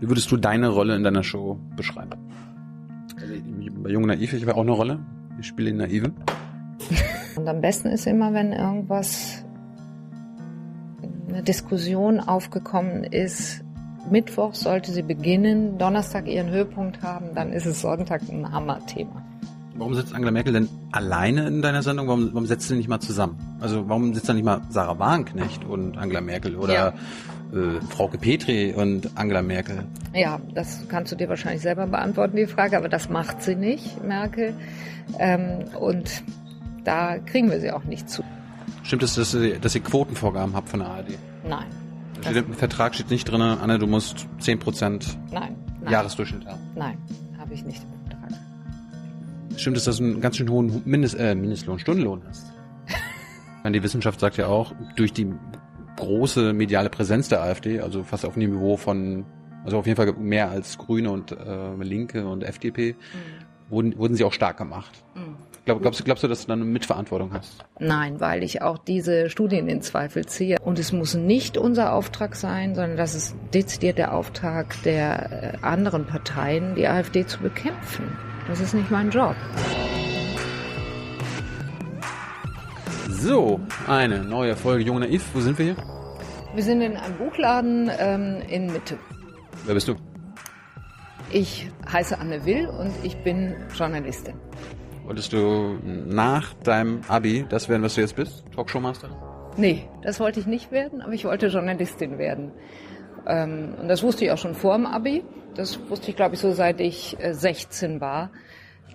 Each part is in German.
Wie würdest du deine Rolle in deiner Show beschreiben? Also bei Jung Naiv, ich habe auch eine Rolle. Ich spiele den Naiven. Und am besten ist immer, wenn irgendwas, eine Diskussion aufgekommen ist. Mittwoch sollte sie beginnen, Donnerstag ihren Höhepunkt haben, dann ist es Sonntag ein Hammerthema. Warum sitzt Angela Merkel denn alleine in deiner Sendung? Warum, warum setzt sie nicht mal zusammen? Also warum sitzt da nicht mal Sarah Wagenknecht und Angela Merkel oder ja. Äh, Frauke Petri und Angela Merkel? Ja, das kannst du dir wahrscheinlich selber beantworten, die Frage, aber das macht sie nicht, Merkel. Ähm, und da kriegen wir sie auch nicht zu. Stimmt es, dass dass ihr Quotenvorgaben habt von der ARD? Nein. Steht Im Vertrag steht nicht drin, Anne, du musst 10% nein, nein. Jahresdurchschnitt haben. Nein, habe ich nicht. Stimmt es, dass du einen ganz schön hohen Mindest, äh, Mindestlohn, Stundenlohn hast? die Wissenschaft sagt ja auch, durch die große mediale Präsenz der AfD, also fast auf dem Niveau von, also auf jeden Fall mehr als Grüne und äh, Linke und FDP, mhm. wurden, wurden sie auch stark gemacht. Mhm. Glaub, glaubst, du, glaubst du, dass du dann eine Mitverantwortung hast? Nein, weil ich auch diese Studien in Zweifel ziehe. Und es muss nicht unser Auftrag sein, sondern das ist dezidiert der Auftrag der äh, anderen Parteien, die AfD zu bekämpfen. Das ist nicht mein Job. So, eine neue Folge Jung Naiv. Wo sind wir hier? Wir sind in einem Buchladen ähm, in Mitte. Wer bist du? Ich heiße Anne Will und ich bin Journalistin. Wolltest du nach deinem Abi das werden, was du jetzt bist? Talkshow-Master? Nee, das wollte ich nicht werden, aber ich wollte Journalistin werden. Ähm, und das wusste ich auch schon vor dem Abi. Das wusste ich, glaube ich, so seit ich 16 äh, war,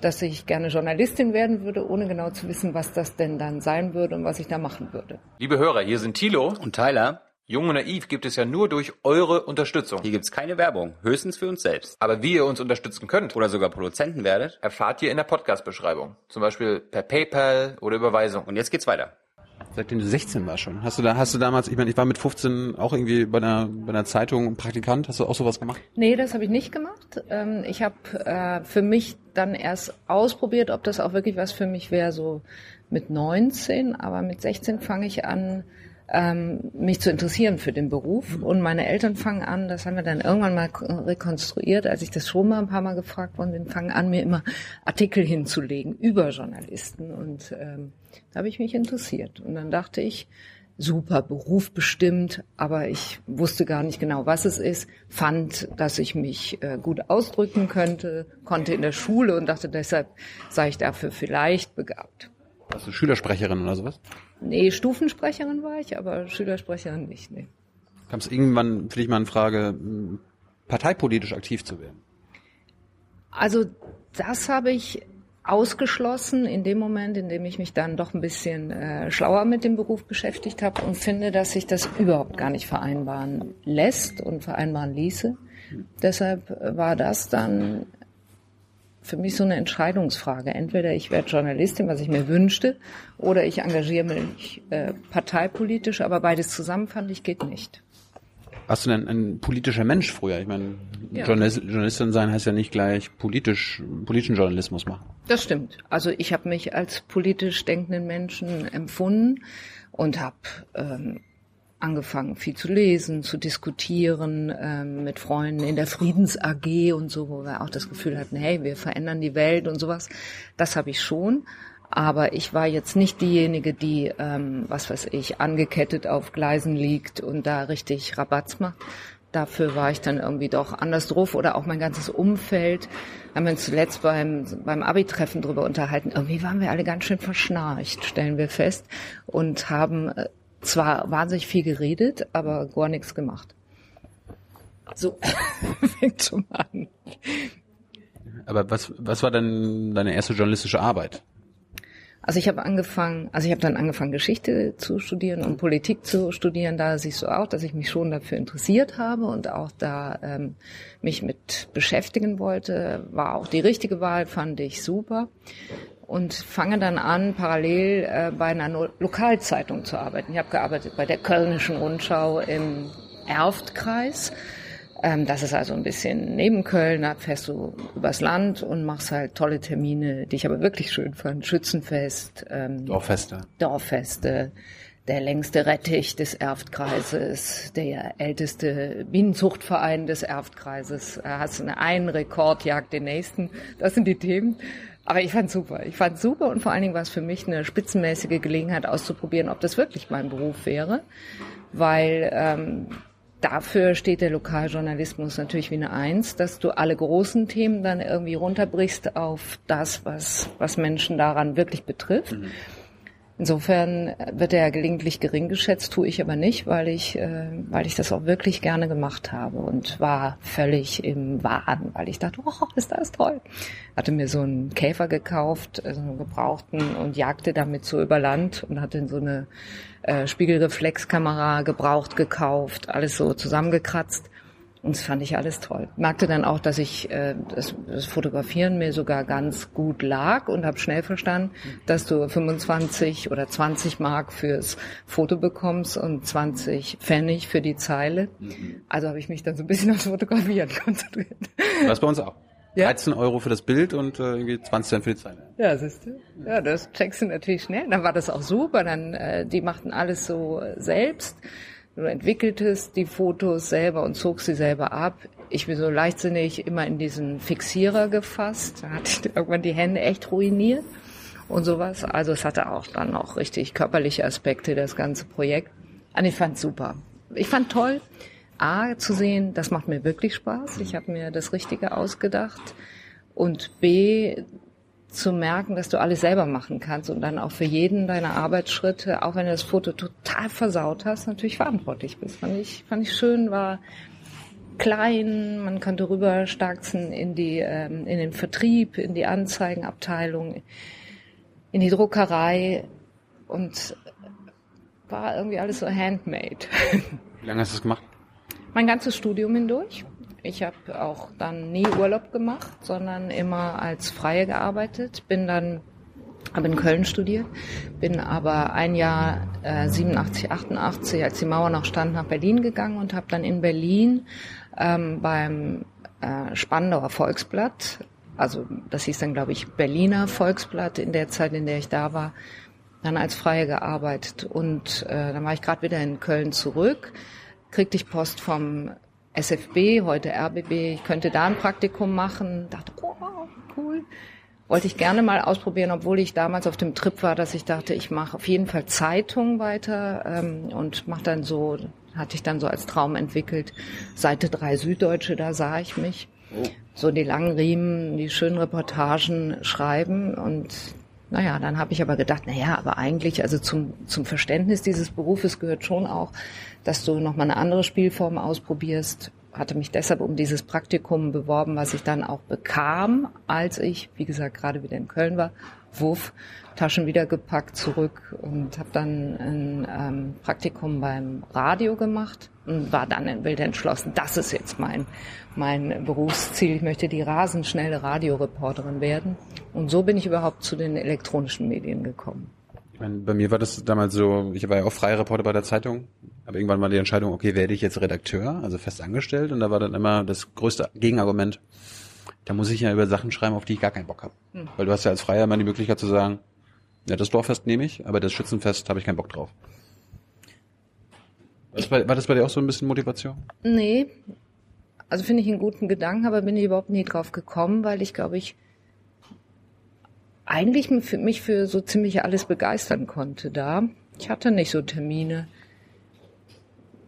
dass ich gerne Journalistin werden würde, ohne genau zu wissen, was das denn dann sein würde und was ich da machen würde. Liebe Hörer, hier sind Thilo und Tyler. Jung und Naiv gibt es ja nur durch eure Unterstützung. Hier gibt's keine Werbung, höchstens für uns selbst. Aber wie ihr uns unterstützen könnt oder sogar Produzenten werdet, erfahrt ihr in der Podcast-Beschreibung. Zum Beispiel per PayPal oder Überweisung. Und jetzt geht's weiter. Seitdem du 16 warst schon. Hast du da, hast du damals, ich meine, ich war mit 15 auch irgendwie bei einer, bei einer Zeitung Praktikant. Hast du auch sowas gemacht? Nee, das habe ich nicht gemacht. Ähm, ich habe äh, für mich dann erst ausprobiert, ob das auch wirklich was für mich wäre, so mit 19. Aber mit 16 fange ich an, ähm, mich zu interessieren für den Beruf. Mhm. Und meine Eltern fangen an, das haben wir dann irgendwann mal rekonstruiert, als ich das schon mal ein paar Mal gefragt worden bin, fangen an, mir immer Artikel hinzulegen über Journalisten. Und ähm, da habe ich mich interessiert. Und dann dachte ich, super Beruf bestimmt, aber ich wusste gar nicht genau, was es ist, fand, dass ich mich äh, gut ausdrücken könnte, konnte in der Schule und dachte deshalb sei ich dafür vielleicht begabt. Warst du Schülersprecherin oder sowas? Nee, Stufensprecherin war ich, aber Schülersprecherin nicht, nee. Kam es irgendwann für dich mal in Frage, parteipolitisch aktiv zu werden? Also das habe ich ausgeschlossen in dem Moment, in dem ich mich dann doch ein bisschen äh, schlauer mit dem Beruf beschäftigt habe und finde, dass sich das überhaupt gar nicht vereinbaren lässt und vereinbaren ließe. Deshalb war das dann für mich so eine Entscheidungsfrage. Entweder ich werde Journalistin, was ich mir wünschte, oder ich engagiere mich äh, parteipolitisch, aber beides zusammen fand ich geht nicht. Warst du denn ein politischer Mensch früher? Ich meine, ja. Journalist, Journalistin sein heißt ja nicht gleich politisch, politischen Journalismus machen. Das stimmt. Also ich habe mich als politisch denkenden Menschen empfunden und habe ähm, angefangen, viel zu lesen, zu diskutieren ähm, mit Freunden in der Friedens AG und so, wo wir auch das Gefühl hatten, hey, wir verändern die Welt und sowas. Das habe ich schon. Aber ich war jetzt nicht diejenige, die, ähm, was weiß ich, angekettet auf Gleisen liegt und da richtig Rabatz macht. Dafür war ich dann irgendwie doch anders drauf oder auch mein ganzes Umfeld. Haben wir uns zuletzt beim, beim Abi-Treffen drüber unterhalten. Irgendwie waren wir alle ganz schön verschnarcht, stellen wir fest, und haben äh, zwar wahnsinnig viel geredet, aber gar nichts gemacht. So fängt schon an. Aber was, was war denn deine erste journalistische Arbeit? Also ich habe angefangen, also ich habe dann angefangen Geschichte zu studieren und Politik zu studieren. Da siehst du auch, dass ich mich schon dafür interessiert habe und auch da ähm, mich mit beschäftigen wollte. War auch die richtige Wahl, fand ich super und fange dann an, parallel äh, bei einer no Lokalzeitung zu arbeiten. Ich habe gearbeitet bei der Kölnischen Rundschau im Erftkreis. Ähm, das ist also ein bisschen neben Köln, da fährst du übers Land und machst halt tolle Termine, die ich aber wirklich schön fand. Schützenfest, ähm, Dorffeste. Dorffeste, der längste Rettich des Erftkreises, der älteste Bienenzuchtverein des Erftkreises. Da hast du einen Rekord, jagt den nächsten. Das sind die Themen. Aber ich fand super. Ich fand super und vor allen Dingen war es für mich eine spitzenmäßige Gelegenheit auszuprobieren, ob das wirklich mein Beruf wäre, weil ähm, dafür steht der Lokaljournalismus natürlich wie eine Eins, dass du alle großen Themen dann irgendwie runterbrichst auf das, was, was Menschen daran wirklich betrifft. Mhm. Insofern wird er gelegentlich gering geschätzt, tue ich aber nicht, weil ich, äh, weil ich das auch wirklich gerne gemacht habe und war völlig im Wahn, weil ich dachte, oh, ist das toll. Hatte mir so einen Käfer gekauft, also einen gebrauchten und jagte damit so über Land und hatte so eine äh, Spiegelreflexkamera gebraucht gekauft, alles so zusammengekratzt und das fand ich alles toll. Merkte dann auch, dass ich äh, das, das Fotografieren mir sogar ganz gut lag und habe schnell verstanden, dass du 25 oder 20 Mark fürs Foto bekommst und 20 Pfennig für die Zeile. Also habe ich mich dann so ein bisschen aufs Fotografieren konzentriert. Das bei uns auch. Ja? 13 Euro für das Bild und äh, irgendwie 20 Cent für die Zeile. Ja, siehst du. Ja, das checkst du natürlich schnell. Dann war das auch super. Dann äh, die machten alles so selbst. Du entwickeltest die Fotos selber und zog sie selber ab. Ich bin so leichtsinnig immer in diesen Fixierer gefasst. Da hatte ich irgendwann die Hände echt ruiniert und sowas. Also es hatte auch dann auch richtig körperliche Aspekte, das ganze Projekt. Und ich fand super. Ich fand toll, A, zu sehen, das macht mir wirklich Spaß. Ich habe mir das Richtige ausgedacht. Und B, zu merken, dass du alles selber machen kannst und dann auch für jeden deiner Arbeitsschritte, auch wenn du das Foto total versaut hast, natürlich verantwortlich bist. Fand ich, fand ich schön, war klein, man konnte rüberstarksen in die, ähm, in den Vertrieb, in die Anzeigenabteilung, in die Druckerei und war irgendwie alles so handmade. Wie lange hast du das gemacht? Mein ganzes Studium hindurch. Ich habe auch dann nie Urlaub gemacht, sondern immer als Freie gearbeitet. Bin dann, habe in Köln studiert, bin aber ein Jahr äh, 87, 88, als die Mauer noch stand, nach Berlin gegangen und habe dann in Berlin ähm, beim äh, Spandauer Volksblatt, also das hieß dann glaube ich Berliner Volksblatt in der Zeit, in der ich da war, dann als Freie gearbeitet und äh, dann war ich gerade wieder in Köln zurück, kriegte ich Post vom SFB, heute RBB, ich könnte da ein Praktikum machen. Dachte, oh, cool. Wollte ich gerne mal ausprobieren, obwohl ich damals auf dem Trip war, dass ich dachte, ich mache auf jeden Fall Zeitung weiter ähm, und mache dann so, hatte ich dann so als Traum entwickelt, Seite 3 Süddeutsche, da sah ich mich. Oh. So die langen Riemen, die schönen Reportagen schreiben und naja, dann habe ich aber gedacht, naja, aber eigentlich, also zum, zum Verständnis dieses Berufes gehört schon auch, dass du nochmal eine andere Spielform ausprobierst. Hatte mich deshalb um dieses Praktikum beworben, was ich dann auch bekam, als ich, wie gesagt, gerade wieder in Köln war. Wuff, Taschen wieder gepackt, zurück und habe dann ein ähm, Praktikum beim Radio gemacht und war dann wild entschlossen, das ist jetzt mein, mein Berufsziel. Ich möchte die rasend schnelle Radioreporterin werden. Und so bin ich überhaupt zu den elektronischen Medien gekommen. Ich meine, bei mir war das damals so, ich war ja auch freier Reporter bei der Zeitung, aber irgendwann war die Entscheidung, okay, werde ich jetzt Redakteur, also fest angestellt und da war dann immer das größte Gegenargument, da muss ich ja über Sachen schreiben, auf die ich gar keinen Bock habe. Hm. Weil du hast ja als Freier immer die Möglichkeit zu sagen, ja, das Dorffest nehme ich, aber das Schützenfest habe ich keinen Bock drauf. War das, bei, war das bei dir auch so ein bisschen Motivation? Nee. Also finde ich einen guten Gedanken, aber bin ich überhaupt nie drauf gekommen, weil ich glaube ich eigentlich mich für so ziemlich alles begeistern konnte da. Ich hatte nicht so Termine,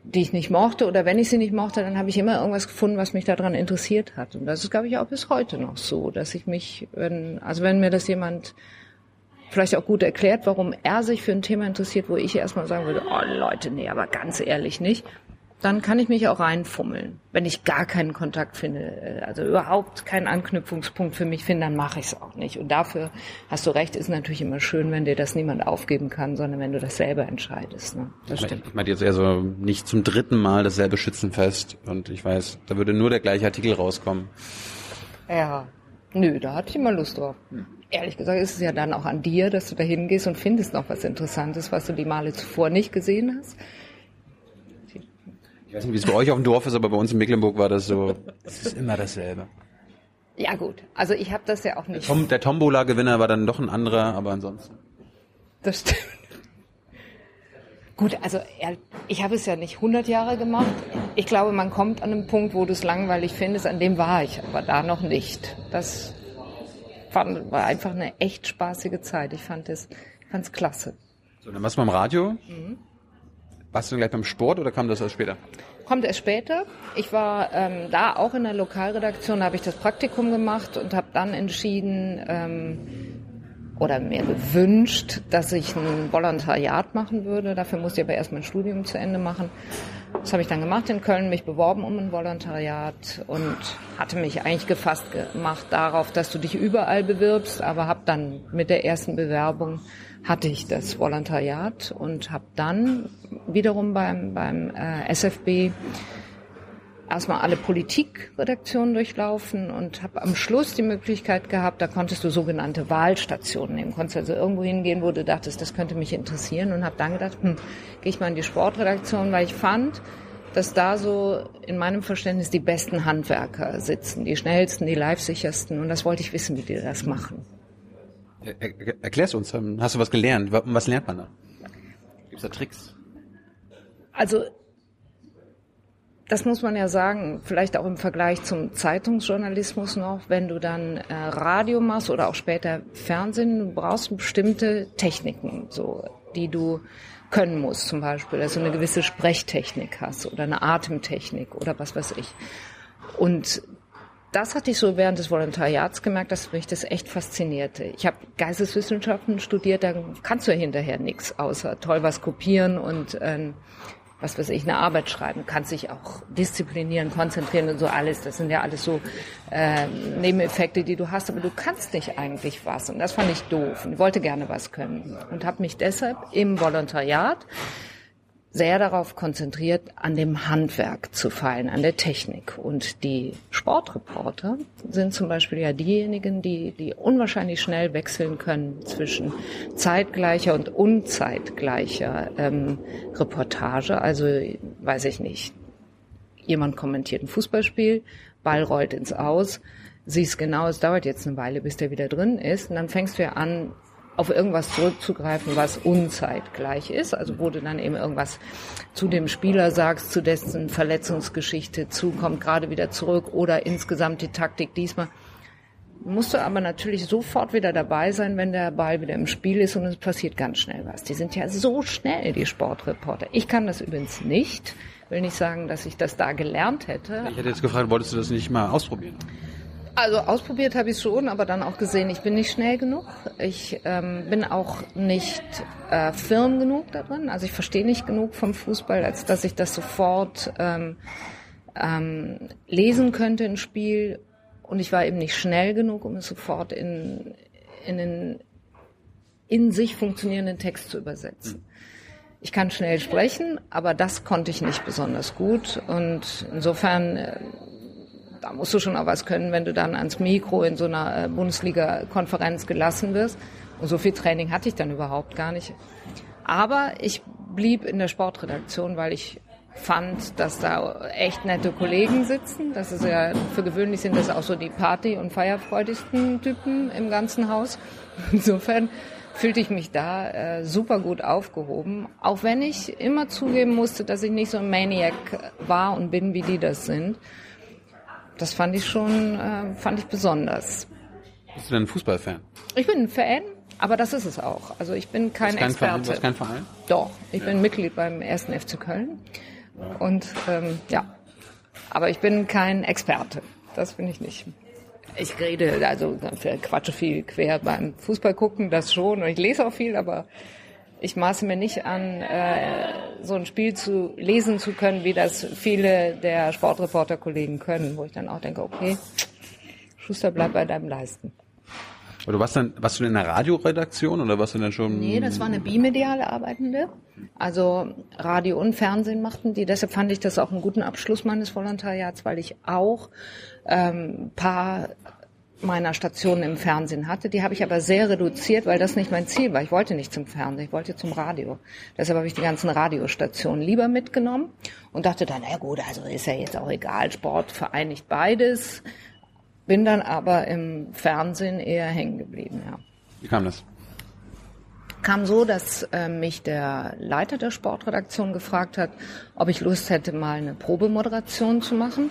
die ich nicht mochte oder wenn ich sie nicht mochte, dann habe ich immer irgendwas gefunden, was mich daran interessiert hat. Und das ist, glaube ich, auch bis heute noch so, dass ich mich, wenn, also wenn mir das jemand vielleicht auch gut erklärt, warum er sich für ein Thema interessiert, wo ich erstmal sagen würde, oh Leute, nee, aber ganz ehrlich nicht, dann kann ich mich auch reinfummeln. Wenn ich gar keinen Kontakt finde, äh, also überhaupt keinen Anknüpfungspunkt für mich finde, dann mache ich es auch nicht. Und dafür hast du recht, ist natürlich immer schön, wenn dir das niemand aufgeben kann, sondern wenn du das selber entscheidest. Ne? Das stimmt. Ich meine jetzt eher so nicht zum dritten Mal dasselbe Schützenfest und ich weiß, da würde nur der gleiche Artikel rauskommen. Ja, nö, da hatte ich immer Lust drauf. Hm ehrlich gesagt ist es ja dann auch an dir, dass du da hingehst und findest noch was Interessantes, was du die Male zuvor nicht gesehen hast. Ich weiß nicht, wie es bei euch auf dem Dorf ist, aber bei uns in Mecklenburg war das so, es ist immer dasselbe. Ja gut, also ich habe das ja auch nicht. Der, Tom, der Tombola-Gewinner war dann doch ein anderer, aber ansonsten. Das stimmt. Gut, also ich habe es ja nicht 100 Jahre gemacht. Ich glaube, man kommt an einen Punkt, wo du es langweilig findest. An dem war ich, aber da noch nicht. Das fand, war einfach eine echt spaßige Zeit. Ich fand es, es klasse. So, dann warst du beim Radio. Mhm. Warst du gleich beim Sport oder kam das erst später? Kommt erst später. Ich war ähm, da auch in der Lokalredaktion, habe ich das Praktikum gemacht und habe dann entschieden, ähm, oder mir gewünscht, dass ich ein Volontariat machen würde. Dafür musste ich aber erst mein Studium zu Ende machen. Das habe ich dann gemacht in Köln, mich beworben um ein Volontariat und hatte mich eigentlich gefasst gemacht darauf, dass du dich überall bewirbst, aber habe dann mit der ersten Bewerbung hatte ich das Volontariat und habe dann wiederum beim, beim äh, SFB erstmal alle Politikredaktionen durchlaufen und habe am Schluss die Möglichkeit gehabt, da konntest du sogenannte Wahlstationen nehmen. Konntest also irgendwo hingehen, wo du dachtest, das könnte mich interessieren und habe dann gedacht, hm, gehe ich mal in die Sportredaktion, weil ich fand, dass da so in meinem Verständnis die besten Handwerker sitzen, die schnellsten, die live-sichersten und das wollte ich wissen, wie die das machen. Erklär's uns, ähm, hast du was gelernt? Was lernt man da? Gibt's da Tricks? Also das muss man ja sagen, vielleicht auch im Vergleich zum Zeitungsjournalismus noch, wenn du dann äh, Radio machst oder auch später Fernsehen, du brauchst bestimmte Techniken, so, die du können musst zum Beispiel, dass du eine gewisse Sprechtechnik hast oder eine Atemtechnik oder was weiß ich. Und das hatte ich so während des Volontariats gemerkt, dass mich das echt faszinierte. Ich habe Geisteswissenschaften studiert, da kannst du ja hinterher nichts außer toll was kopieren und äh, was weiß ich, eine Arbeit schreiben, kannst dich auch disziplinieren, konzentrieren und so alles. Das sind ja alles so äh, Nebeneffekte, die du hast, aber du kannst nicht eigentlich was. Und das fand ich doof und wollte gerne was können. Und habe mich deshalb im Volontariat sehr darauf konzentriert, an dem Handwerk zu feilen, an der Technik. Und die Sportreporter sind zum Beispiel ja diejenigen, die, die unwahrscheinlich schnell wechseln können zwischen zeitgleicher und unzeitgleicher ähm, Reportage. Also, weiß ich nicht, jemand kommentiert ein Fußballspiel, Ball rollt ins Aus, siehst genau, es dauert jetzt eine Weile, bis der wieder drin ist. Und dann fängst du ja an, auf irgendwas zurückzugreifen, was unzeitgleich ist. Also wo du dann eben irgendwas zu dem Spieler sagst, zu dessen Verletzungsgeschichte zukommt, gerade wieder zurück oder insgesamt die Taktik diesmal. Musst du aber natürlich sofort wieder dabei sein, wenn der Ball wieder im Spiel ist und es passiert ganz schnell was. Die sind ja so schnell, die Sportreporter. Ich kann das übrigens nicht. Will nicht sagen, dass ich das da gelernt hätte. Ich hätte jetzt gefragt, wolltest du das nicht mal ausprobieren? Also ausprobiert habe ich schon, aber dann auch gesehen, ich bin nicht schnell genug. Ich ähm, bin auch nicht äh, firm genug darin. Also ich verstehe nicht genug vom Fußball, als dass ich das sofort ähm, ähm, lesen könnte, ein Spiel. Und ich war eben nicht schnell genug, um es sofort in, in einen in sich funktionierenden Text zu übersetzen. Ich kann schnell sprechen, aber das konnte ich nicht besonders gut. Und insofern äh, da musst du schon auch was können, wenn du dann ans Mikro in so einer äh, Bundesliga-Konferenz gelassen wirst. Und so viel Training hatte ich dann überhaupt gar nicht. Aber ich blieb in der Sportredaktion, weil ich fand, dass da echt nette Kollegen sitzen. Das ist ja, für gewöhnlich sind das auch so die Party- und feierfreudigsten Typen im ganzen Haus. Insofern fühlte ich mich da äh, super gut aufgehoben, auch wenn ich immer zugeben musste, dass ich nicht so ein Maniac war und bin, wie die das sind das fand ich schon, äh, fand ich besonders. Bist du denn ein Fußballfan? Ich bin ein Fan, aber das ist es auch. Also ich bin kein, kein Experte. Verein, kein Verein? Doch, ich ja. bin Mitglied beim ersten FC Köln. Und ähm, ja, aber ich bin kein Experte. Das bin ich nicht. Ich rede, also quatsche viel quer beim Fußball gucken, das schon. Und ich lese auch viel, aber ich maße mir nicht an, äh, so ein Spiel zu lesen zu können, wie das viele der Sportreporter-Kollegen können, wo ich dann auch denke, okay, Schuster, bleib bei deinem Leisten. Aber du warst dann, warst du in einer Radioredaktion oder warst du denn schon? Nee, das war eine bimediale Arbeitende. Also Radio und Fernsehen machten die. Deshalb fand ich das auch einen guten Abschluss meines Volontariats, weil ich auch ähm, paar meiner Stationen im Fernsehen hatte. Die habe ich aber sehr reduziert, weil das nicht mein Ziel war. Ich wollte nicht zum Fernsehen, ich wollte zum Radio. Deshalb habe ich die ganzen Radiostationen lieber mitgenommen und dachte dann, na gut, also ist ja jetzt auch egal, Sport vereinigt beides. Bin dann aber im Fernsehen eher hängen geblieben, ja. Wie kam das? kam so, dass äh, mich der Leiter der Sportredaktion gefragt hat, ob ich Lust hätte, mal eine Probemoderation zu machen.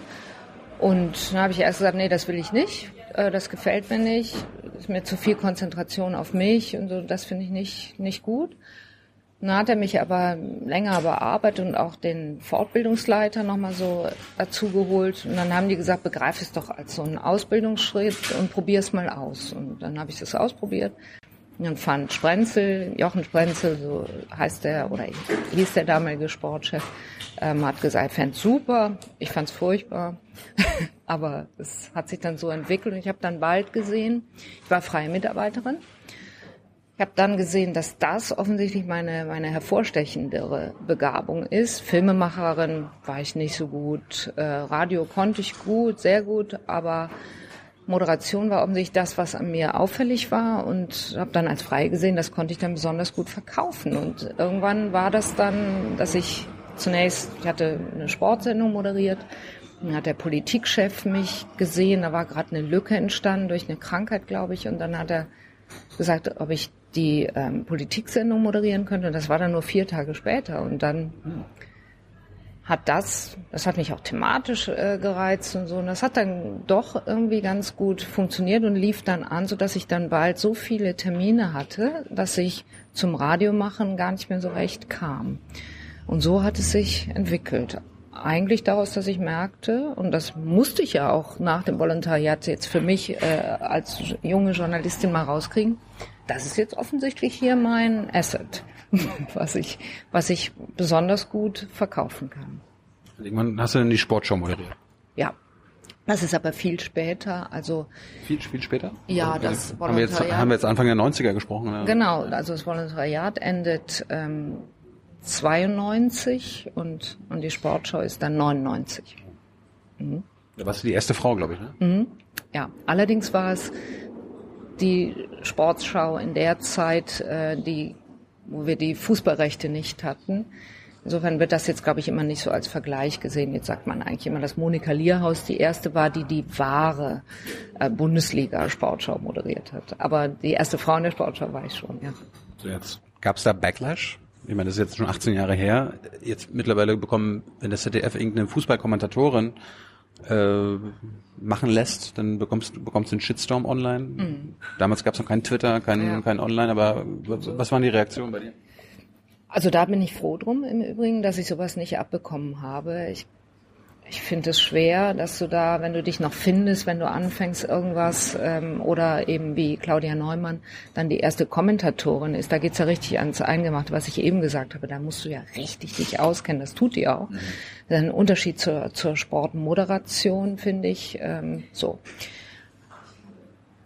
Und dann habe ich erst gesagt, nee, das will ich nicht. Äh, das gefällt mir nicht. Ist mir zu viel Konzentration auf mich und so. Das finde ich nicht, nicht gut. Dann hat er mich aber länger bearbeitet und auch den Fortbildungsleiter nochmal so dazu geholt. Und dann haben die gesagt, begreif es doch als so einen Ausbildungsschritt und probier es mal aus. Und dann habe ich das ausprobiert. Und dann fand Sprenzel, Jochen Sprenzel, so heißt der, oder hieß der damalige Sportchef, ähm, hat gesagt, fände super. Ich fand's furchtbar. aber es hat sich dann so entwickelt und ich habe dann bald gesehen, ich war freie Mitarbeiterin ich habe dann gesehen, dass das offensichtlich meine, meine hervorstechendere Begabung ist. Filmemacherin war ich nicht so gut, äh, Radio konnte ich gut, sehr gut, aber Moderation war offensichtlich das, was an mir auffällig war und habe dann als frei gesehen, das konnte ich dann besonders gut verkaufen. Und irgendwann war das dann, dass ich zunächst, ich hatte eine Sportsendung moderiert, dann hat der Politikchef mich gesehen, da war gerade eine Lücke entstanden durch eine Krankheit, glaube ich, und dann hat er gesagt, ob ich die ähm, Politiksendung moderieren könnte. Und das war dann nur vier Tage später. Und dann hat das, das hat mich auch thematisch äh, gereizt und so. Und das hat dann doch irgendwie ganz gut funktioniert und lief dann an, so dass ich dann bald so viele Termine hatte, dass ich zum Radiomachen gar nicht mehr so recht kam. Und so hat es sich entwickelt. Eigentlich daraus, dass ich merkte, und das musste ich ja auch nach dem Volontariat jetzt für mich äh, als junge Journalistin mal rauskriegen, das ist jetzt offensichtlich hier mein Asset, was ich, was ich besonders gut verkaufen kann. Irgendwann hast du denn die Sportshow moderiert? Ja. Das ist aber viel später, also. Viel, viel später? Ja, das haben wir, jetzt, haben wir jetzt Anfang der 90er gesprochen? Oder? Genau, also das Volontariat endet ähm, 92 und, und die Sportshow ist dann 99. Mhm. Da warst du die erste Frau, glaube ich, ne? Mhm. Ja, allerdings war es die Sportschau in der Zeit, äh, die, wo wir die Fußballrechte nicht hatten. Insofern wird das jetzt, glaube ich, immer nicht so als Vergleich gesehen. Jetzt sagt man eigentlich immer, dass Monika Lierhaus die erste war, die die wahre äh, Bundesliga-Sportschau moderiert hat. Aber die erste Frau in der Sportschau war ich schon, ja. So jetzt gab es da Backlash? Ich meine, das ist jetzt schon 18 Jahre her. Jetzt mittlerweile bekommen, wenn das ZDF irgendeine Fußballkommentatorin äh, machen lässt, dann bekommst du bekommst den Shitstorm online. Mhm. Damals gab es noch kein Twitter, kein, ja. kein Online, aber was waren die Reaktionen bei dir? Also da bin ich froh drum im Übrigen, dass ich sowas nicht abbekommen habe. Ich ich finde es schwer, dass du da, wenn du dich noch findest, wenn du anfängst irgendwas ähm, oder eben wie Claudia Neumann dann die erste Kommentatorin ist, da geht's ja richtig ans Eingemachte, was ich eben gesagt habe, da musst du ja richtig dich auskennen, das tut die auch. Mhm. Ein Unterschied zur, zur Sportmoderation, finde ich, ähm, so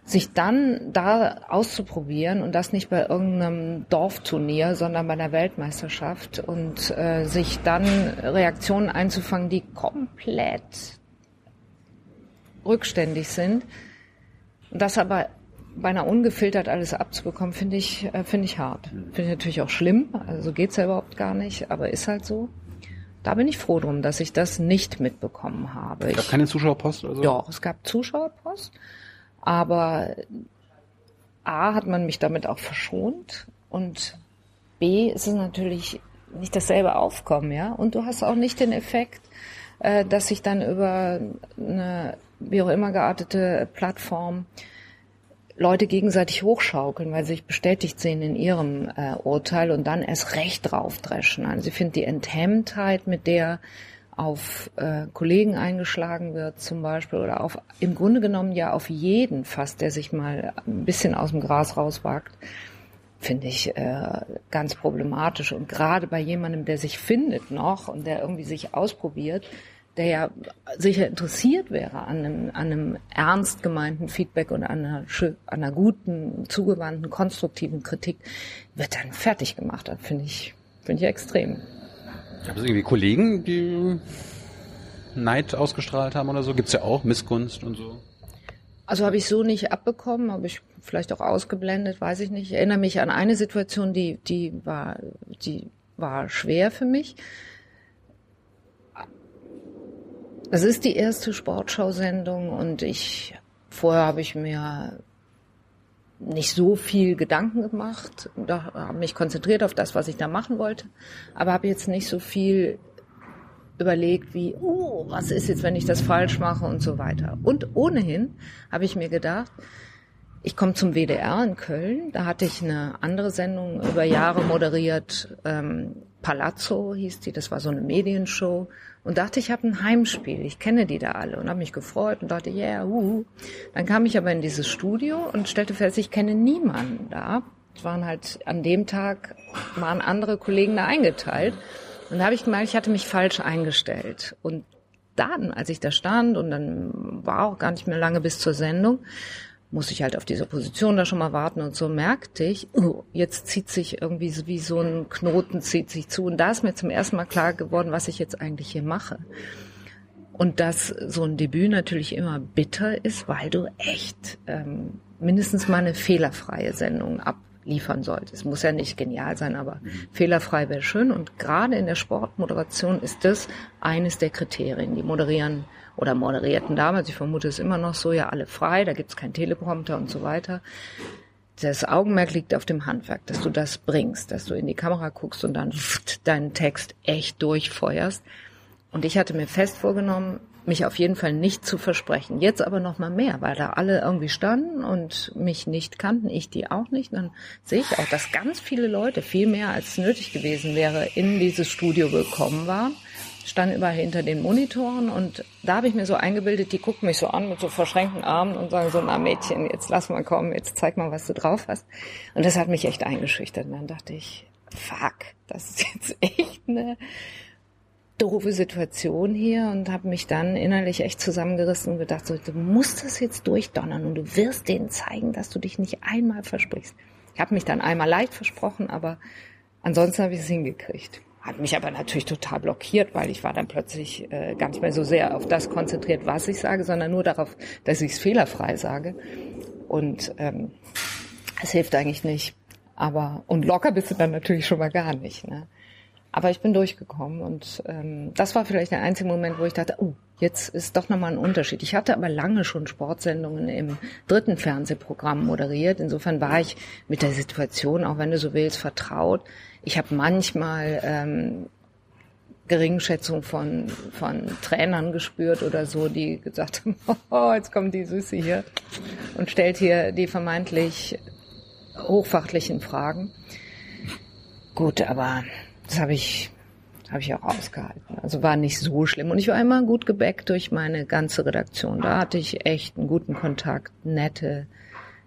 sich dann da auszuprobieren und das nicht bei irgendeinem Dorfturnier, sondern bei einer Weltmeisterschaft und äh, sich dann Reaktionen einzufangen, die komplett rückständig sind. Das aber beinahe ungefiltert alles abzubekommen, finde ich, äh, finde ich hart. Finde ich natürlich auch schlimm. Also geht's ja überhaupt gar nicht, aber ist halt so. Da bin ich froh drum, dass ich das nicht mitbekommen habe. Es gab keine Zuschauerpost? Also? Doch, es gab Zuschauerpost. Aber A hat man mich damit auch verschont und B ist es natürlich nicht dasselbe Aufkommen, ja. Und du hast auch nicht den Effekt, äh, dass sich dann über eine wie auch immer geartete Plattform Leute gegenseitig hochschaukeln, weil sie sich bestätigt sehen in ihrem äh, Urteil und dann erst recht draufdreschen. Also ich finde die Enthemmtheit, mit der auf äh, Kollegen eingeschlagen wird zum Beispiel oder auf im Grunde genommen ja auf jeden fast, der sich mal ein bisschen aus dem Gras rauswagt, finde ich äh, ganz problematisch. Und gerade bei jemandem, der sich findet noch und der irgendwie sich ausprobiert, der ja sicher interessiert wäre an einem, an einem ernst gemeinten Feedback und an einer, an einer guten, zugewandten, konstruktiven Kritik, wird dann fertig gemacht. Das finde ich, finde ich extrem. Gab es irgendwie Kollegen, die Neid ausgestrahlt haben oder so? Gibt's ja auch, Missgunst und so. Also habe ich so nicht abbekommen, habe ich vielleicht auch ausgeblendet, weiß ich nicht. Ich erinnere mich an eine Situation, die, die war, die war schwer für mich. Das ist die erste Sportschau-Sendung und ich, vorher habe ich mir nicht so viel Gedanken gemacht, da habe mich konzentriert auf das, was ich da machen wollte, aber habe jetzt nicht so viel überlegt wie, oh, was ist jetzt, wenn ich das falsch mache und so weiter. Und ohnehin habe ich mir gedacht, ich komme zum WDR in Köln, da hatte ich eine andere Sendung über Jahre moderiert, ähm, Palazzo hieß die, das war so eine Medienshow und dachte, ich habe ein Heimspiel, ich kenne die da alle und habe mich gefreut und dachte, yeah, uh. Dann kam ich aber in dieses Studio und stellte fest, ich kenne niemanden da. Es waren halt an dem Tag waren andere Kollegen da eingeteilt und da habe ich gemerkt, ich hatte mich falsch eingestellt. Und dann, als ich da stand und dann war auch gar nicht mehr lange bis zur Sendung, musste ich halt auf dieser Position da schon mal warten und so merkte ich, oh, jetzt zieht sich irgendwie so wie so ein Knoten zieht sich zu und da ist mir zum ersten Mal klar geworden, was ich jetzt eigentlich hier mache. Und dass so ein Debüt natürlich immer bitter ist, weil du echt ähm, mindestens mal eine fehlerfreie Sendung ab liefern sollte. Es muss ja nicht genial sein, aber mhm. fehlerfrei wäre schön. Und gerade in der Sportmoderation ist das eines der Kriterien. Die moderieren oder moderierten damals, ich vermute es immer noch so, ja alle frei, da gibt's kein Teleprompter und so weiter. Das Augenmerk liegt auf dem Handwerk, dass du das bringst, dass du in die Kamera guckst und dann deinen Text echt durchfeuerst. Und ich hatte mir fest vorgenommen, mich auf jeden Fall nicht zu versprechen. Jetzt aber noch mal mehr, weil da alle irgendwie standen und mich nicht kannten, ich die auch nicht. Dann sehe ich auch, dass ganz viele Leute, viel mehr als nötig gewesen wäre, in dieses Studio gekommen waren, standen überall hinter den Monitoren und da habe ich mir so eingebildet, die gucken mich so an mit so verschränkten Armen und sagen so, na Mädchen, jetzt lass mal kommen, jetzt zeig mal, was du drauf hast. Und das hat mich echt eingeschüchtert. Und dann dachte ich, fuck, das ist jetzt echt eine doofe Situation hier und habe mich dann innerlich echt zusammengerissen und gedacht, so, du musst das jetzt durchdonnern und du wirst denen zeigen, dass du dich nicht einmal versprichst. Ich habe mich dann einmal leicht versprochen, aber ansonsten habe ich es hingekriegt. Hat mich aber natürlich total blockiert, weil ich war dann plötzlich äh, gar nicht mehr so sehr auf das konzentriert, was ich sage, sondern nur darauf, dass ich es fehlerfrei sage. Und ähm, es hilft eigentlich nicht. Aber und locker bist du dann natürlich schon mal gar nicht. Ne? Aber ich bin durchgekommen und ähm, das war vielleicht der einzige Moment, wo ich dachte, oh, jetzt ist doch nochmal ein Unterschied. Ich hatte aber lange schon Sportsendungen im dritten Fernsehprogramm moderiert. Insofern war ich mit der Situation, auch wenn du so willst, vertraut. Ich habe manchmal ähm, Geringschätzung von, von Trainern gespürt oder so, die gesagt haben, oh, jetzt kommt die Süße hier und stellt hier die vermeintlich hochfachlichen Fragen. Gut, aber das habe ich, habe ich auch ausgehalten. Also war nicht so schlimm. Und ich war immer gut gebackt durch meine ganze Redaktion. Da hatte ich echt einen guten Kontakt, nette,